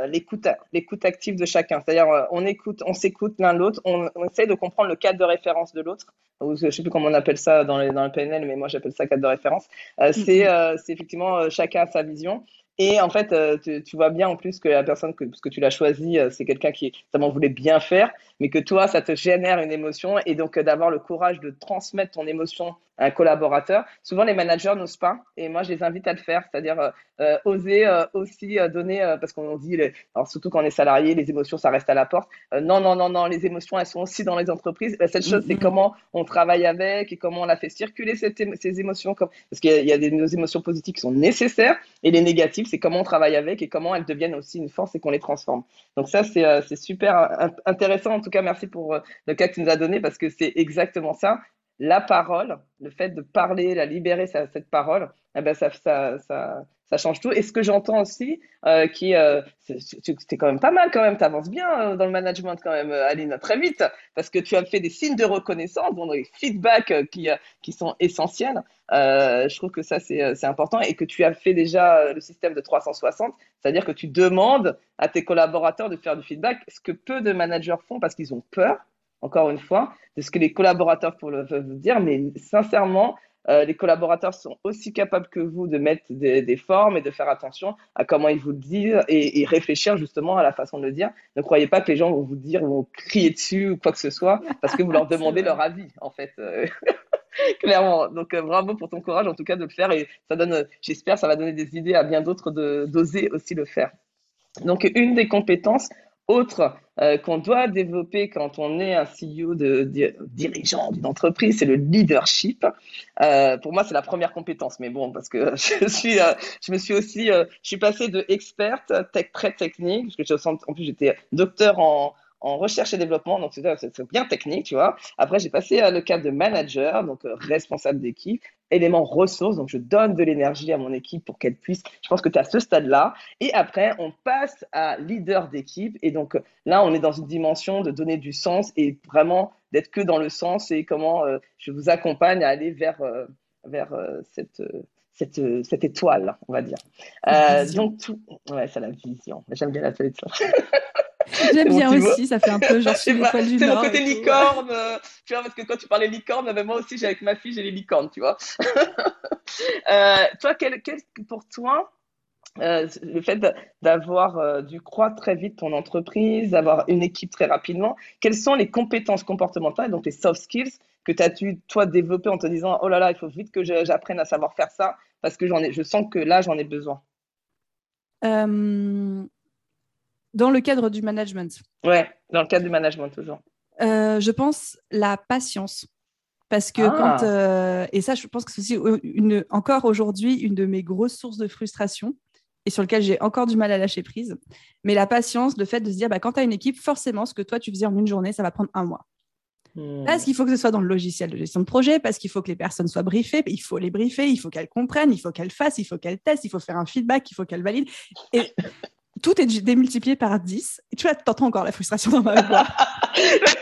l'écoute l'écoute active de chacun. C'est-à-dire, on écoute, on s'écoute l'un l'autre, on, on, essaie de comprendre le cadre de référence de l'autre. Je sais plus comment on appelle ça dans, les, dans le PNL, mais moi j'appelle ça cadre de référence. c'est c'est effectivement chacun a sa vision. Et en fait, euh, tu, vois bien en plus que la personne que, que tu l'as choisie, euh, c'est quelqu'un qui vraiment voulait bien faire, mais que toi, ça te génère une émotion. Et donc, euh, d'avoir le courage de transmettre ton émotion un collaborateur. Souvent, les managers n'osent pas, et moi, je les invite à le faire, c'est-à-dire euh, euh, oser euh, aussi donner, parce qu'on dit, alors surtout quand on est salarié, les émotions, ça reste à la porte. non, non, non, non, les émotions, elles sont aussi dans les entreprises. La seule chose, c'est mm-hmm. comment on travaille avec et comment on la fait circuler ces émotions, parce qu'il y a, des émotions positives qui sont nécessaires, et les négatives, c'est comment on travaille avec et comment elles deviennent aussi une force et qu'on les transforme. Donc ça, c'est super intéressant. En tout cas, merci pour le cas que tu nous as donné, parce que c'est exactement ça la parole, le fait de parler, la libérer cette parole, eh ben ça, change tout. Et ce que j'entends aussi, euh, qui euh, c'est quand même pas mal quand même, tu avances bien euh, dans le management quand même, Aline, très vite, parce que tu as fait des signes de reconnaissance, donc des feedbacks qui, qui sont essentiels. je trouve que ça, c'est important et que tu as fait déjà le système de 360, c'est-à-dire que tu demandes à tes collaborateurs de faire du feedback, ce que peu de managers font parce qu'ils ont peur encore une fois, de ce que les collaborateurs peuvent dire, mais sincèrement, euh, les collaborateurs sont aussi capables que vous de mettre des, formes et de faire attention à comment ils vous le disent et, réfléchir justement à la façon de le dire. Ne croyez pas que les gens vont vous dire, vont crier dessus ou quoi que ce soit parce que vous leur demandez leur avis, en fait. Euh, clairement. Donc, euh, bravo pour ton courage, en tout cas, de le faire. Et ça donne, j'espère, ça va donner des idées à bien d'autres d'oser aussi le faire. Donc, une des compétences autre euh, qu'on doit développer quand on est un CEO de, dirigeant d'une entreprise, c'est le leadership. Euh, pour moi, c'est la première compétence, mais bon, parce que je suis, euh, je me suis aussi, je suis passée de experte tech très technique, parce que en plus j'étais docteur en, en recherche et développement, donc c'est bien technique, tu vois. Après, j'ai passé à le cadre de manager, donc euh, responsable d'équipe, élément ressources, donc je donne de l'énergie à mon équipe pour qu'elle puisse, je pense que tu es à ce stade-là. Et après, on passe à leader d'équipe, et donc là, on est dans une dimension de donner du sens et vraiment d'être que dans le sens et comment euh, je vous accompagne à aller vers, euh, vers cette... Cette, cette, étoile, on va dire. donc, tout... ouais, c'est la vision. J'aime bien la tête. J'aime bien aussi, ça fait un peu genre C'est mon côté licorne, euh, tu vois, parce que quand tu parlais licorne, moi aussi, j'ai avec ma fille, j'ai les licornes, tu vois. euh, toi, quel, quel, pour toi, euh, le fait d'avoir euh, dû croître très vite ton entreprise, d'avoir une équipe très rapidement, quelles sont les compétences comportementales, donc les soft skills, que tu as dû, toi, développer en te disant, oh là là, il faut vite que j'apprenne à savoir faire ça, parce que ai, je sens que là, j'en ai besoin? Dans le cadre du management. Ouais, dans le cadre du management toujours. Euh, je pense la patience. Parce que quand. Ah. Euh, et ça, je pense que c'est aussi une, encore aujourd'hui une de mes grosses sources de frustration et sur lequel j'ai encore du mal à lâcher prise. Mais la patience, le fait de se dire, bah, quand tu as une équipe, forcément, ce que toi, tu faisais en une journée, ça va prendre un mois. Hmm. Parce qu'il faut que ce soit dans le logiciel de gestion de projet, parce qu'il faut que les personnes soient briefées, il faut les briefer, il faut qu'elles comprennent, il faut qu'elles fassent, il faut qu'elles testent, il faut faire un feedback, il faut qu'elles valident. Et tout est démultiplié par 10. Et tu vois, t'entends encore la frustration dans ma voix.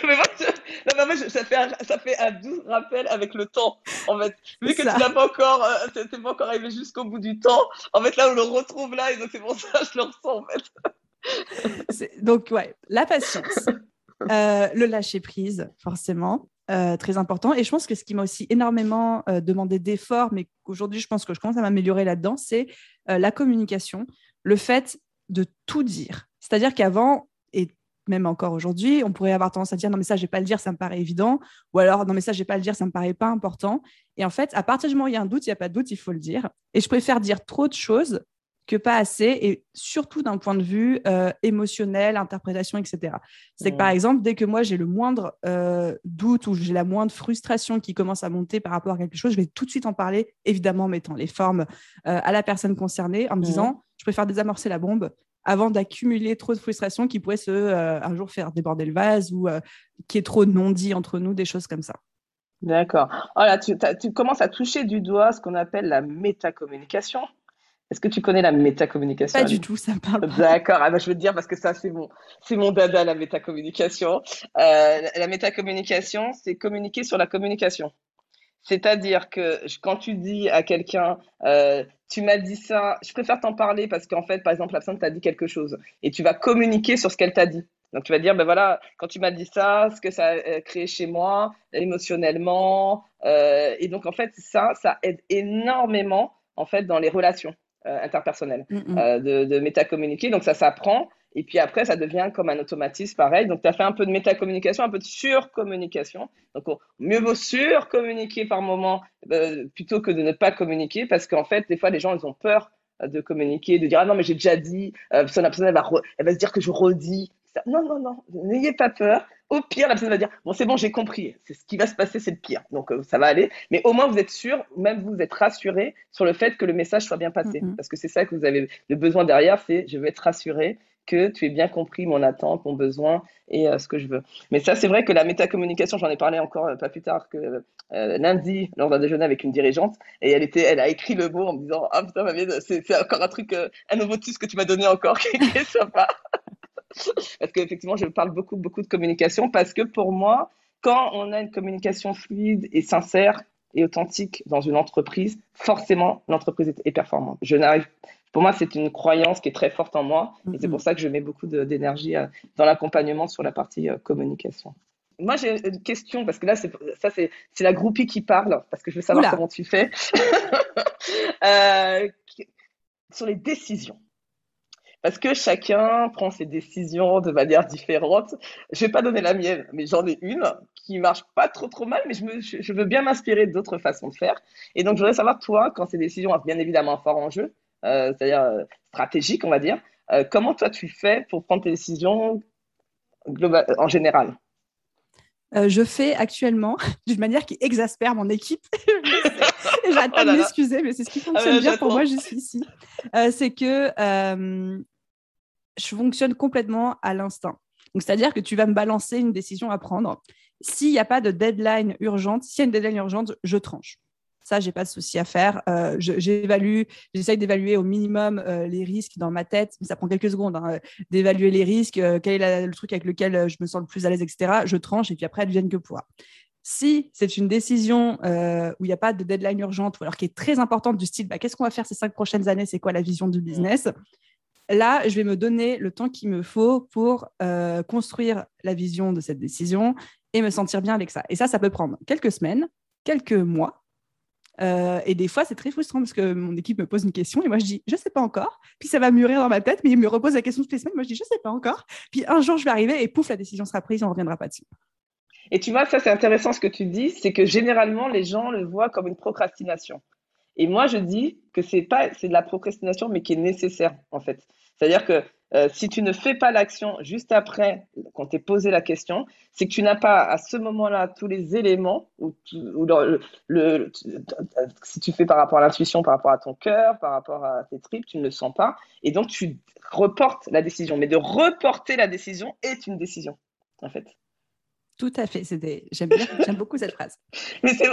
mais moi, ça, fait un, ça fait un doux rappel avec le temps. En fait, vu que tu n'as pas encore, euh, pas encore arrivé jusqu'au bout du temps, en fait, là, on le retrouve là, et donc c'est pour ça que je le ressens, en fait. donc, ouais, la patience. Euh, le lâcher prise, forcément. Euh, très important. Et je pense que ce qui m'a aussi énormément demandé d'efforts, mais qu'aujourd'hui, je pense que je commence à m'améliorer là-dedans, c'est la communication. Le fait de tout dire. C'est-à-dire qu'avant, et même encore aujourd'hui, on pourrait avoir tendance à dire non mais ça je vais pas le dire, ça me paraît évident, ou alors non mais ça je vais pas le dire, ça me paraît pas important. Et en fait, à partir du moment où il y a un doute, il y a pas de doute, il faut le dire. Et je préfère dire trop de choses que pas assez, et surtout d'un point de vue euh, émotionnel, interprétation, etc. C'est que par exemple, dès que moi j'ai le moindre euh, doute ou j'ai la moindre frustration qui commence à monter par rapport à quelque chose, je vais tout de suite en parler, évidemment en mettant les formes euh, à la personne concernée, en me disant, je préfère désamorcer la bombe avant d'accumuler trop de frustration qui pourrait se, un jour faire déborder le vase ou qui est trop non dit entre nous, des choses comme ça. D'accord. Voilà, tu, tu, commences à toucher du doigt ce qu'on appelle la métacommunication. Est-ce que tu connais la métacommunication Pas du tout, ça parle. D'accord, ah bah, je veux te dire parce que ça, c'est mon, c'est mon dada, la métacommunication. Euh, la métacommunication, c'est communiquer sur la communication. C'est-à-dire que quand tu dis à quelqu'un, euh, tu m'as dit ça, je préfère t'en parler parce qu'en fait, par exemple, la personne t'a dit quelque chose et tu vas communiquer sur ce qu'elle t'a dit. Donc tu vas dire, ben voilà, quand tu m'as dit ça, ce que ça a créé chez moi, émotionnellement. Euh, et donc en fait, ça, ça aide énormément en fait dans les relations. Euh, interpersonnel, mm, mm. Euh, de, de métacommuniquer. Donc ça s'apprend. Et puis après, ça devient comme un automatisme pareil. Donc, tu as fait un peu de métacommunication, un peu de surcommunication. Donc, mieux vaut surcommuniquer par moment euh, plutôt que de ne pas communiquer parce qu'en fait, des fois, les gens, ils ont peur de communiquer, de dire ah non mais j'ai déjà dit, euh, la personne elle va, elle va se dire que je redis. Non non non, n'ayez pas peur. Au pire, la personne va dire bon c'est bon j'ai compris, c'est ce qui va se passer, c'est le pire, donc euh, ça va aller. Mais au moins vous êtes sûr, même vous êtes rassuré sur le fait que le message soit bien passé, parce que c'est ça que vous avez le besoin derrière, c'est je veux être rassuré que tu aies bien compris mon attente, mon besoin et euh, ce que je veux. Mais ça, c'est vrai que la métacommunication, j'en ai parlé encore euh, pas plus tard que euh, lundi lors d'un déjeuner avec une dirigeante et elle a écrit le mot en me disant ah putain c'est encore un truc, un nouveau tus que tu m'as donné encore qui est sympa. parce qu'effectivement, je parle beaucoup beaucoup de communication parce que pour moi, quand on a une communication fluide et sincère et authentique dans une entreprise, forcément l'entreprise est performante. Je n'arrive pour moi, c'est une croyance qui est très forte en moi. Et c'est pour ça que je mets beaucoup d'énergie euh, dans l'accompagnement sur la partie euh, communication. Moi, j'ai une question, parce que là, ça, c'est la groupie qui parle, parce que je veux savoir comment tu fais. euh, sur les décisions. Parce que chacun prend ses décisions de manière différente. Je vais pas donner la mienne, mais j'en ai une qui marche pas trop trop mal, mais je, me, je veux bien m'inspirer d'autres façons de faire. Et donc, je voudrais savoir, toi, quand ces décisions ont bien évidemment un fort enjeu, c'est-à-dire euh, stratégique, on va dire. Euh, comment toi tu fais pour prendre tes décisions global, en général? Je fais actuellement d'une manière qui exaspère mon équipe. j'arrête pas oh de m'excuser, mais c'est ce qui ah fonctionne bien pour moi jusqu'ici. c'est que je fonctionne complètement à l'instinct. c'est-à-dire que tu vas me balancer une décision à prendre. S'il n'y a pas de deadline urgente, s'il y a une deadline urgente, je tranche. Ça, j'ai pas de souci à faire. Euh, j'évalue, j'essaye d'évaluer au minimum euh, les risques dans ma tête, mais ça prend quelques secondes hein, d'évaluer les risques, euh, quel est le truc avec lequel je me sens le plus à l'aise, etc. Je tranche et puis après, viennent que pouvoir. Si c'est une décision où il n'y a pas de deadline urgente ou alors qui est très importante du style bah, qu'est-ce qu'on va faire ces cinq prochaines années, c'est quoi la vision du business, là, je vais me donner le temps qu'il me faut pour construire la vision de cette décision et me sentir bien avec ça. Et ça, ça peut prendre quelques semaines, quelques mois, euh, et des fois, c'est très frustrant parce que mon équipe me pose une question et moi, je dis, je ne sais pas encore. Puis ça va mûrir dans ma tête, mais il me repose la question toutes les semaines. Moi, je dis, je ne sais pas encore. Puis un jour, je vais arriver et pouf, la décision sera prise, on ne reviendra pas dessus. Et tu vois, ça, c'est intéressant ce que tu dis, c'est que généralement, les gens le voient comme une procrastination. Et moi, je dis que c'est pas, c'est de la procrastination, mais qui est nécessaire, en fait. C'est-à-dire que euh, si tu ne fais pas l'action juste après, qu'on t'ait posé la question, c'est que tu n'as pas à ce moment-là tous les éléments, ou, le, si tu fais par rapport à l'intuition, par rapport à ton cœur, par rapport à tes tripes, tu ne le sens pas, et donc tu reportes la décision. Mais de reporter la décision est une décision, en fait. Tout à fait. J'aime beaucoup cette phrase. Mais c'est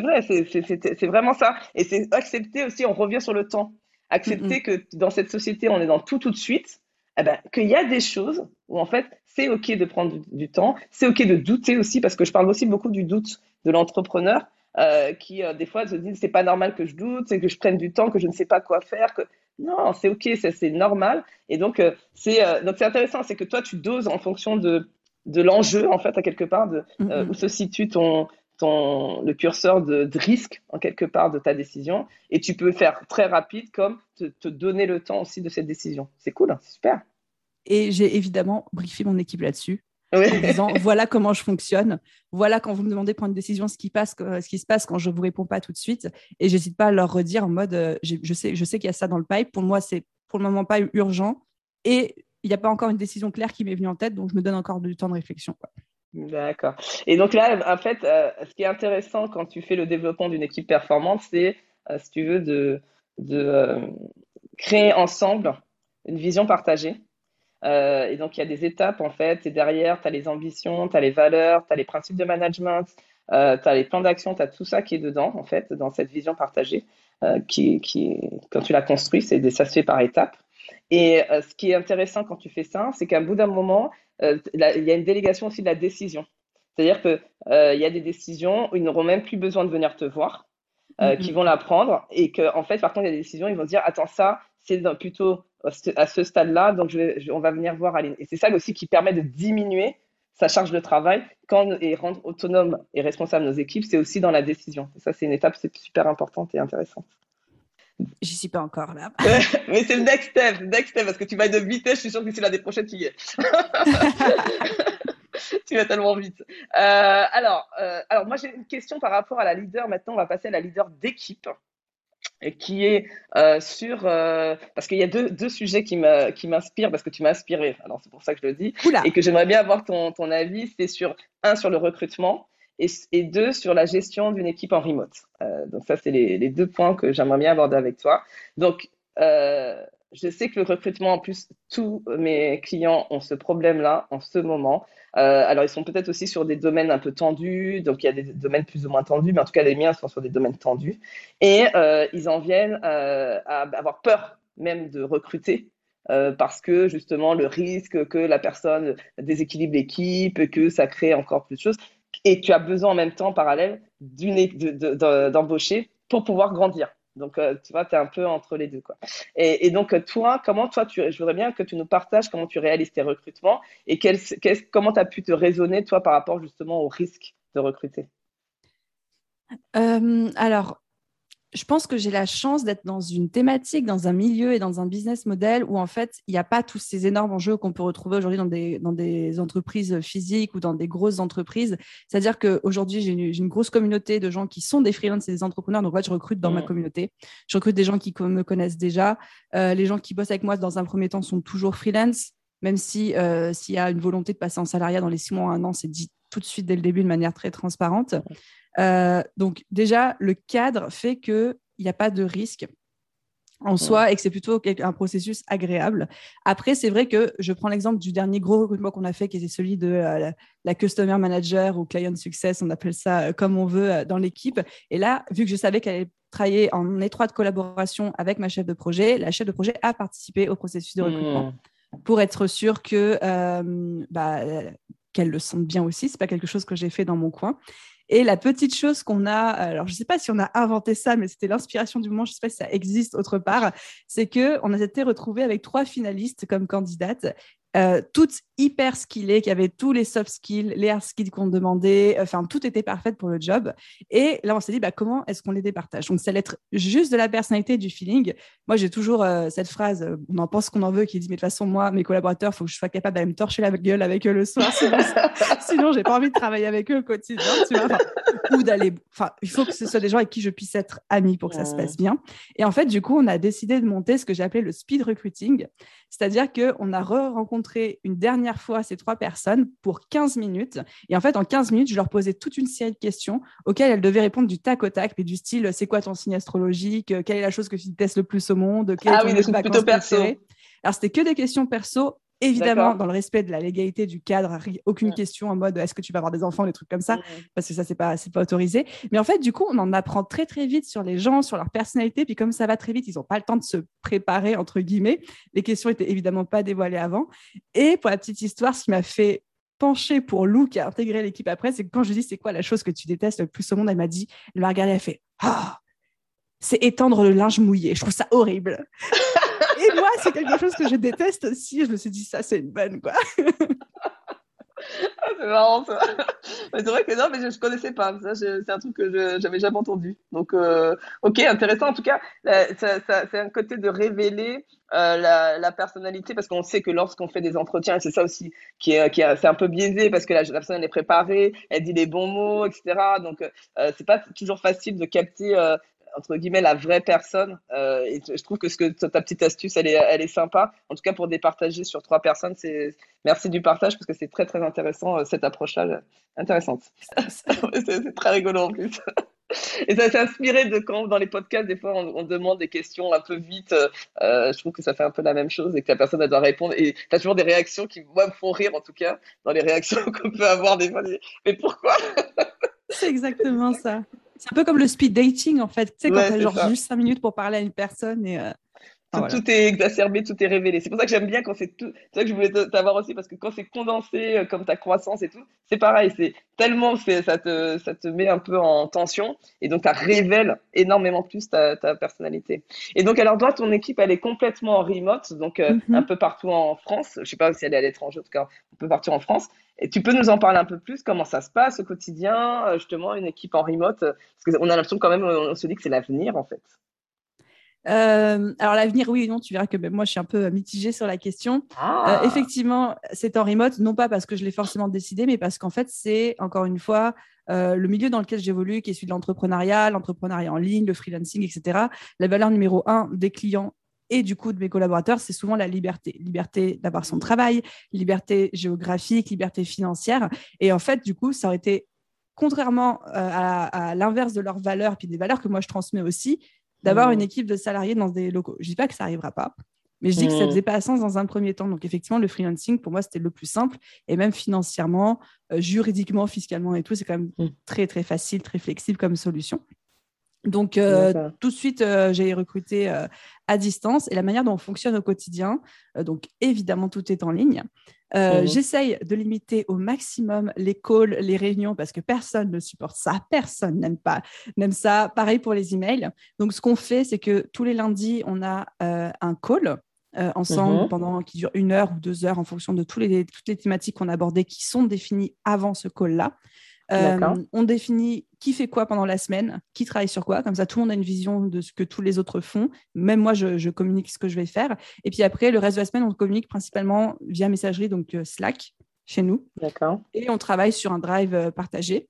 vrai, c'est vraiment ça. Et c'est accepter aussi, on revient sur le temps. Accepter que dans cette société, on est dans tout tout de suite, eh ben, qu'il y a des choses où en fait, c'est OK de prendre du, temps, c'est OK de douter aussi, parce que je parle aussi beaucoup du doute de l'entrepreneur. Euh, qui euh, des fois se disent c'est pas normal que je doute, c'est que je prenne du temps, que je ne sais pas quoi faire, que non c'est ok, c'est normal. Et donc euh, c'est donc c'est intéressant, c'est que toi tu doses en fonction de de l'enjeu en fait à quelque part de où se situe ton ton, le curseur de, risque en quelque part de ta décision et tu peux faire très rapide comme te, donner le temps aussi de cette décision. C'est cool, hein, c'est super. Et j'ai évidemment briefé mon équipe là-dessus. En disant voilà comment je fonctionne, voilà quand vous me demandez de prendre une décision, ce qui, passe, ce qui se passe quand je ne vous réponds pas tout de suite. Et j'hésite pas à leur redire en mode euh, je sais, je sais qu'il y a ça dans le pipe. Pour moi, c'est pour le moment pas urgent. Et il n'y a pas encore une décision claire qui m'est venue en tête, donc je me donne encore du temps de réflexion. Quoi. D'accord. Et donc là, en fait, euh, ce qui est intéressant quand tu fais le développement d'une équipe performante, c'est, euh, si tu veux, de, de euh, créer ensemble une vision partagée. et donc, il y a des étapes, en fait, et derrière, tu as les ambitions, tu as les valeurs, tu as les principes de management, tu as les plans d'action, tu as tout ça qui est dedans, en fait, dans cette vision partagée, qui, qui, quand tu la construis, c'est, ça se fait par étapes. Et ce qui est intéressant quand tu fais ça, c'est qu'à bout d'un moment, euh, il y a une délégation aussi de la décision. C'est-à-dire qu'il euh, y a des décisions où ils n'auront même plus besoin de venir te voir, euh, mm-hmm. qui vont la prendre, et qu'en en fait, par contre, il y a des décisions, ils vont dire, attends, ça, c'est plutôt à ce stade-là, donc je on va venir voir Aline. Et c'est ça aussi qui permet de diminuer sa charge de travail quand, et rendre autonome et responsable nos équipes, c'est aussi dans la décision. Et ça, c'est une étape super importante et intéressante. J'y suis pas encore là. mais c'est le next step, next step, parce que tu vas de vitesse, je suis sûr que c'est l'année prochaine, tu y es. tu vas tellement vite. Euh, alors, euh, alors, moi, j'ai une question par rapport à la leader. Maintenant, on va passer à la leader d'équipe qui est euh, sur parce qu'il y a deux, deux sujets qui m'inspirent parce que tu m'as inspiré alors c'est pour ça que je le dis et que j'aimerais bien avoir ton, ton avis c'est sur un sur le recrutement et, deux sur la gestion d'une équipe en remote donc ça c'est les, deux points que j'aimerais bien aborder avec toi donc je sais que le recrutement, en plus, tous mes clients ont ce problème-là en ce moment. Euh, alors, ils sont peut-être aussi sur des domaines un peu tendus, donc il y a des domaines plus ou moins tendus, mais en tout cas, les miens sont sur des domaines tendus. Et euh, ils en viennent euh, à avoir peur même de recruter. parce que justement le risque que la personne déséquilibre l'équipe, que ça crée encore plus de choses, et tu as besoin en même temps parallèle d'embaucher pour pouvoir grandir. Donc, euh, tu vois, tu es un peu entre les deux. Quoi. Et, donc, toi, comment toi, tu, je voudrais bien que tu nous partages comment tu réalises tes recrutements et quel, comment tu as pu te raisonner, toi, par rapport justement au risque de recruter? Euh, alors, je pense que j'ai la chance d'être dans une thématique, dans un milieu et dans un business model où en fait, il n'y a pas tous ces énormes enjeux qu'on peut retrouver aujourd'hui dans des, dans des entreprises physiques ou dans des grosses entreprises. C'est-à-dire qu'aujourd'hui, j'ai une, une, grosse communauté de gens qui sont des freelances et des entrepreneurs. Donc, en fait, je recrute dans ma communauté. Je recrute des gens qui me connaissent déjà. Euh, les gens qui bossent avec moi, dans un premier temps, sont toujours freelance. Même si euh, s'il y a une volonté de passer en salariat dans les six mois, un an, c'est dit tout de suite dès le début de manière très transparente. Euh, donc déjà, le cadre fait qu'il n'y a pas de risque en soi et que c'est plutôt un processus agréable. Après, c'est vrai que je prends l'exemple du dernier gros recrutement qu'on a fait, qui était celui de euh, la, Customer Manager ou Client Success, on appelle ça euh, comme on veut dans l'équipe. Et là, vu que je savais qu'elle allait travailler en étroite collaboration avec ma chef de projet, la chef de projet a participé au processus de recrutement mmh. pour être sûr que bah, qu'elle le sente bien aussi. C'est pas quelque chose que j'ai fait dans mon coin. Et la petite chose qu'on a, alors je ne sais pas si on a inventé ça, mais c'était l'inspiration du moment, je ne sais pas si ça existe autre part, c'est qu'on a été retrouvés avec trois finalistes comme candidates euh, toutes hyper skillées, qui avaient tous les soft skills, les hard skills qu'on demandait, enfin tout était parfait pour le job. Et là, on s'est dit, bah, comment est-ce qu'on les départage? Donc, ça allait être juste de la personnalité, du feeling. Moi, j'ai toujours euh, cette phrase, euh, on en pense qu'on en veut, qui dit, mais de toute façon, moi, mes collaborateurs, il faut que je sois capable d'aller me torcher la gueule avec eux le soir, sinon, sinon j'ai pas envie de travailler avec eux au quotidien, tu vois. ou d'aller, enfin, il faut que ce soit des gens avec qui je puisse être amie pour que ça se passe bien. Et en fait, du coup, on a décidé de monter ce que j'ai appelé le speed recruiting, c'est-à-dire qu'on a re-rencontré une dernière fois ces trois personnes pour 15 minutes. Et en fait, en 15 minutes, je leur posais toute une série de questions auxquelles elles devaient répondre du tac au tac, mais du style c'est quoi ton signe astrologique? Quelle est la chose que tu détestes le plus au monde? Ah oui, plutôt perso. Alors, c'était que des questions perso Évidemment, dans le respect de la légalité du cadre, aucune question en mode est-ce que tu vas avoir des enfants, des trucs comme ça, parce que ça, c'est pas, pas autorisé. Mais en fait, du coup, on en apprend très, très vite sur les gens, sur leur personnalité. Puis comme ça va très vite, ils n'ont pas le temps de se préparer, entre guillemets. Les questions étaient évidemment pas dévoilées avant. Et pour la petite histoire, ce qui m'a fait pencher pour Lou qui a intégré l'équipe après, c'est que quand je lui dis c'est quoi la chose que tu détestes le plus au monde, elle m'a dit, elle m'a regardé, elle a fait ah, c'est étendre le linge mouillé. Je trouve ça horrible. Et moi, c'est quelque chose que je déteste aussi. Je me suis dit, ça, c'est une bonne, quoi. Ah, c'est marrant ça. c'est vrai que non, mais je, ne connaissais pas. Ça, c'est un truc que je n'avais jamais entendu. Donc, euh, ok, intéressant. En tout cas, c'est un côté de révéler euh, la, personnalité parce qu'on sait que lorsqu'on fait des entretiens, et c'est ça aussi qui est, qui c'est un peu biaisé parce que la, la, personne est préparée, elle dit les bons mots, etc. Donc, euh, c'est pas toujours facile de capter euh, entre guillemets la vraie personne. Euh, et je trouve que, ce que ta petite astuce, elle est, elle est sympa. En tout cas, pour départager sur trois personnes, c'est merci du partage parce que c'est très très intéressant euh, cette approche-là, intéressante. c'est très rigolo en plus. Et ça s'est inspiré de quand dans les podcasts, des fois, on, demande des questions un peu vite. Euh, je trouve que ça fait un peu la même chose et que la personne elle doit répondre. Et tu as toujours des réactions qui, moi, me font rire en tout cas, dans les réactions qu'on peut avoir des fois. Mais pourquoi? C'est exactement ça. C'est un peu comme le speed dating, en fait. Tu sais, quand tu as genre juste 5 minutes pour parler à une personne et. Euh, tout, est exacerbé, tout est révélé. C'est pour ça que j'aime bien quand c'est tout. C'est ça que je voulais t'avoir aussi parce que quand c'est condensé euh, comme ta croissance et tout, c'est pareil. C'est tellement ça te ça te met un peu en tension et donc ça révèle énormément plus ta, ta personnalité. Et donc alors toi, ton équipe, elle est complètement en remote, donc euh, un peu partout en France. Je sais pas si elle est à l'étranger, en tout cas, on peut partir en France. Et tu peux nous en parler un peu plus, comment ça se passe au quotidien, euh, justement, une équipe en remote? Parce qu'on a l'impression quand même, on se dit que c'est l'avenir en fait. Euh, alors l'avenir, oui non, tu verras que ben, moi je suis un peu mitigée sur la question. Ah. Euh, effectivement, c'est en remote, non pas parce que je l'ai forcément décidé, mais parce qu'en fait c'est encore une fois euh, le milieu dans lequel j'évolue, qui est celui de l'entrepreneuriat, l'entrepreneuriat en ligne, le freelancing, etc. La valeur numéro un des clients et du coup de mes collaborateurs, c'est souvent la liberté. Liberté d'avoir son travail, liberté géographique, liberté financière. Et en fait, du coup, ça aurait été contrairement à, l'inverse de leurs valeurs, puis des valeurs que moi je transmets aussi, d'avoir une mmh. équipe de salariés dans des locaux. Je dis pas que ça n'arrivera pas, mais je dis que ça mmh. faisait pas sens dans un premier temps. Donc effectivement, le freelancing pour moi c'était le plus simple et même financièrement, euh, juridiquement, fiscalement et tout, c'est quand même mmh. très très facile, très flexible comme solution. Donc, euh, tout de suite, euh, j'ai recruté à distance et la manière dont on fonctionne au quotidien, donc évidemment, tout est en ligne. Mmh. J'essaye de limiter au maximum les calls, les réunions, parce que personne ne supporte ça, personne n'aime pas, n'aime ça. Pareil pour les emails. Donc, ce qu'on fait, c'est que tous les lundis, on a un call ensemble mmh. pendant qui dure une heure ou deux heures en fonction de tous les, toutes les thématiques qu'on a abordées qui sont définies avant ce call-là. on définit qui fait quoi pendant la semaine, qui travaille sur quoi. Comme ça, tout le monde a une vision de ce que tous les autres font. Même moi, je, communique ce que je vais faire. Et puis après, le reste de la semaine, on communique principalement via messagerie, donc euh, Slack, chez nous. D'accord. Et on travaille sur un drive euh, partagé.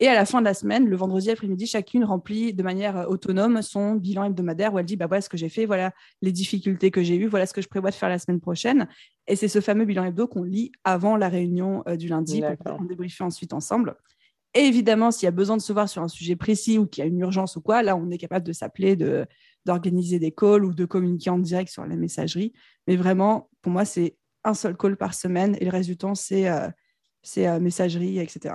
Et à la fin de la semaine, le vendredi après-midi, chacune remplit de manière euh, autonome son bilan hebdomadaire où elle dit bah, voilà ce que j'ai fait, voilà les difficultés que j'ai eues, voilà ce que je prévois de faire la semaine prochaine. Et c'est ce fameux bilan hebdo qu'on lit avant la réunion du lundi pour débriefer ensuite ensemble. Évidemment, s'il y a besoin de se voir sur un sujet précis ou qu'il y a une urgence ou quoi, là, on est capable de s'appeler, de, d'organiser des calls ou de communiquer en direct sur la messagerie. Mais vraiment, pour moi, c'est un seul call par semaine et le reste du temps, c'est, euh, c'est euh, messagerie, etc.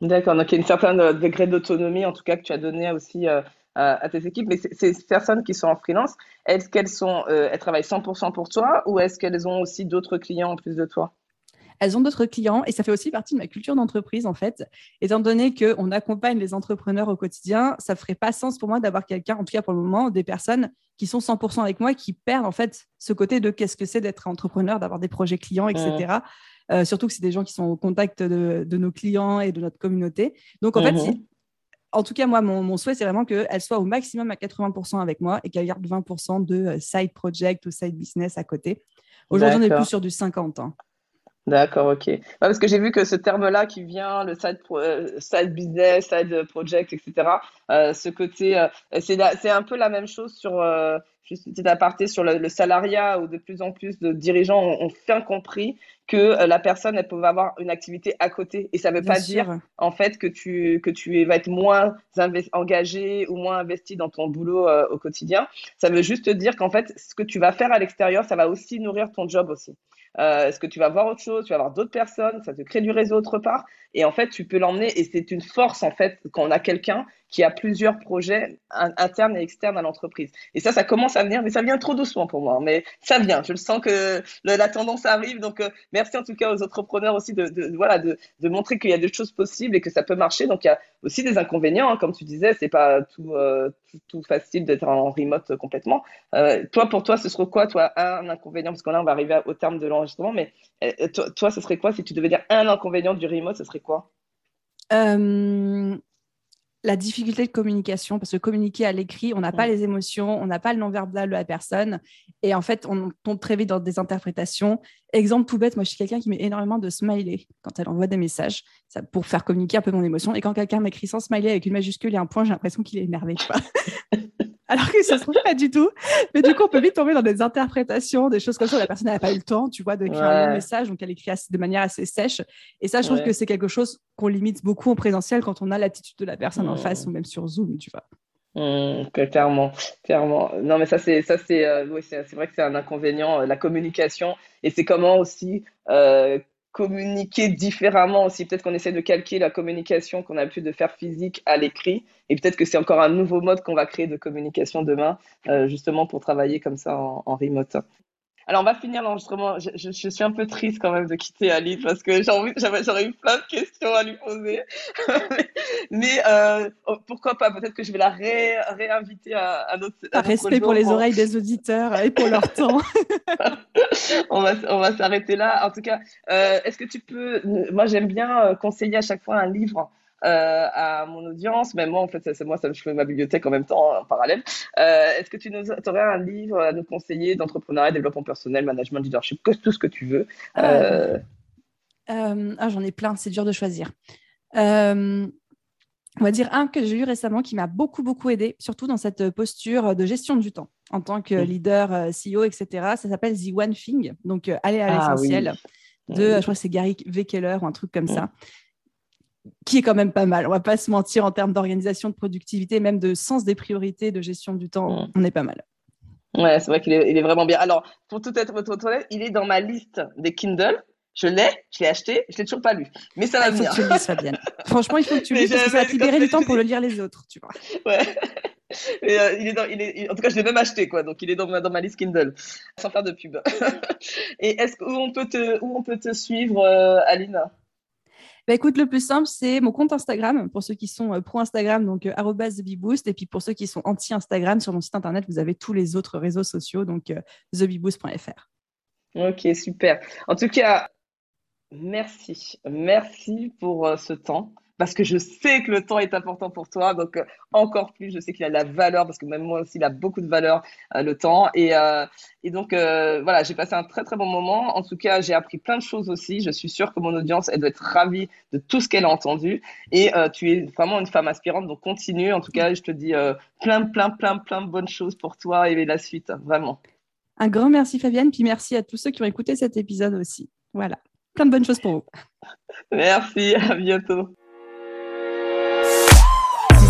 D'accord, donc il y a une certaine euh, degré d'autonomie, en tout cas, que tu as donné aussi à tes équipes. Mais ces personnes qui sont en freelance, est-ce qu'elles, sont, elles travaillent 100% pour toi ou est-ce qu'elles ont aussi d'autres clients en plus de toi? Elles ont d'autres clients et ça fait aussi partie de ma culture d'entreprise en fait. Étant donné qu'on accompagne les entrepreneurs au quotidien, ça ferait pas sens pour moi d'avoir quelqu'un, en tout cas pour le moment, des personnes qui sont 100% avec moi, qui perdent en fait ce côté de qu'est-ce que c'est d'être entrepreneur, d'avoir des projets clients, etc. Euh, surtout que c'est des gens qui sont au contact de, nos clients et de notre communauté. Donc en fait, mhm. en tout cas, moi, mon, souhait, c'est vraiment qu'elle soit au maximum à 80% avec moi et qu'elle garde 20% de euh, side project ou side business à côté. Aujourd'hui, on est plus sur du 50 ans. D'accord, ok. parce que j'ai vu que ce terme-là qui vient, le side, euh, side business, side project, etc., euh, ce côté, euh, c'est un peu la même chose sur, juste une petite aparté, sur le, salariat où de plus en plus de dirigeants ont, ont bien compris que la personne, elle peut avoir une activité à côté. Et ça ne veut pas dire, en fait, que tu, que tu vas être moins engagé ou moins investi dans ton boulot au quotidien. Ça veut juste dire qu'en fait, ce que tu vas faire à l'extérieur, ça va aussi nourrir ton job aussi. Euh, est-ce que tu vas voir autre chose? Tu vas voir d'autres personnes? Ça te crée du réseau autre part? Et en fait, tu peux l'emmener. Et c'est une force, en fait, quand on a quelqu'un qui a plusieurs projets internes et externes à l'entreprise. Et ça, ça commence à venir, mais ça vient trop doucement pour moi. Mais ça vient. Je le sens que la tendance arrive. Donc, euh, merci en tout cas aux entrepreneurs aussi de, voilà, de, montrer qu'il y a des choses possibles et que ça peut marcher. Donc, il y a aussi des inconvénients. Hein. Comme tu disais, c'est pas tout, euh, tout, facile d'être en remote complètement. Euh, toi, pour toi, ce serait quoi, toi, un inconvénient? Parce que là, on va arriver au terme de l'enregistrement. Mais toi, toi, ce serait quoi? Si tu devais dire un inconvénient du remote Ce serait quoi? La difficulté de communication, parce que communiquer à l'écrit, on n'a pas les émotions, on n'a pas le non-verbal de la personne, et en fait, on tombe très vite dans des interprétations. Exemple tout bête, moi, je suis quelqu'un qui met énormément de smiley quand elle envoie des messages, ça, pour faire communiquer un peu mon émotion, et quand quelqu'un m'écrit sans smiley avec une majuscule et un point, j'ai l'impression qu'il est énervé, alors que ça se trouve pas du tout. Mais du coup, on peut vite tomber dans des interprétations, des choses comme ça. La personne n'a pas eu le temps, tu vois, de créer un message, donc elle écrit de manière assez sèche. Et ça, je trouve que c'est quelque chose qu'on limite beaucoup en présentiel quand on a l'attitude de la personne en face ou même sur Zoom, tu vois. Mmh, clairement, clairement. Non, mais ça, c'est, ça, c'est, euh, oui, c'est, vrai que c'est un inconvénient, euh, la communication. Et c'est comment aussi euh, communiquer différemment aussi. Peut-être qu'on essaie de calquer la communication qu'on a pu de faire physique à l'écrit. Et peut-être que c'est encore un nouveau mode qu'on va créer de communication demain, euh, justement pour travailler comme ça en, en remote. Alors, on va finir l'enregistrement. Je, je, je, suis un peu triste quand même de quitter Alice parce que j'aurais eu plein de questions à lui poser. mais euh, pourquoi pas? Peut-être que je vais la réinviter à, à notre. Respect pour les oreilles des auditeurs et pour leur temps. on va, on va s'arrêter là. En tout cas, euh, est-ce que tu peux. Moi, j'aime bien euh, conseiller à chaque fois un livre à mon audience. Même moi, en fait, c'est moi, ça, je fais ma bibliothèque en même temps, en parallèle. Est-ce que tu nous, aurais un livre à nous conseiller d'entrepreneuriat, développement personnel, management, leadership, que, tout ce que tu veux ah, ah, J'en ai plein, c'est dur de choisir. on va dire un que j'ai lu récemment qui m'a beaucoup, beaucoup aidé, surtout dans cette posture de gestion du temps en tant que leader, CEO, etc. Ça s'appelle The One Thing, donc aller à ah l'essentiel de, je crois que c'est Gary Vekeler ou un truc comme mm. ça, qui est quand même pas mal. On va pas se mentir en termes d'organisation, de productivité, même de sens des priorités, de gestion du temps, mm. on est pas mal. Ouais, c'est vrai qu'il est, vraiment bien. Alors, pour tout être votre toilette, il est dans ma liste des Kindle. Je l'ai, je l'ai acheté, je l'ai toujours pas lu. Mais ça va ah, faut venir. Franchement, il faut que tu le lises parce que ça va te libérer du temps pour le lire les autres, tu vois. Ouais. Euh, il est dans, il est, en tout cas, je l'ai même acheté, quoi. Donc, il est dans ma, dans ma liste Kindle, sans faire de pub. Et est-ce où on peut te, où on peut te suivre, euh, Aline? Bah, écoute, le plus simple, c'est mon compte Instagram pour ceux qui sont euh, pro Instagram, donc TheBeBoost. Et puis pour ceux qui sont anti-Instagram, sur mon site internet, vous avez tous les autres réseaux sociaux, donc thebeboost.fr. Ok, super. En tout cas, merci. Merci pour ce temps parce que je sais que le temps est important pour toi. Donc, euh, encore plus, je sais qu'il a de la valeur, parce que même moi aussi, il a beaucoup de valeur, euh, le temps. Et, euh, et donc, voilà, j'ai passé un très, très bon moment. En tout cas, j'ai appris plein de choses aussi. Je suis sûre que mon audience, elle doit être ravie de tout ce qu'elle a entendu. Et tu es vraiment une femme aspirante, donc continue. En tout cas, je te dis plein, plein, plein, plein de bonnes choses pour toi et la suite, vraiment. Un grand merci, Fabienne. Puis merci à tous ceux qui ont écouté cet épisode aussi. Voilà, plein de bonnes choses pour vous. Merci, à bientôt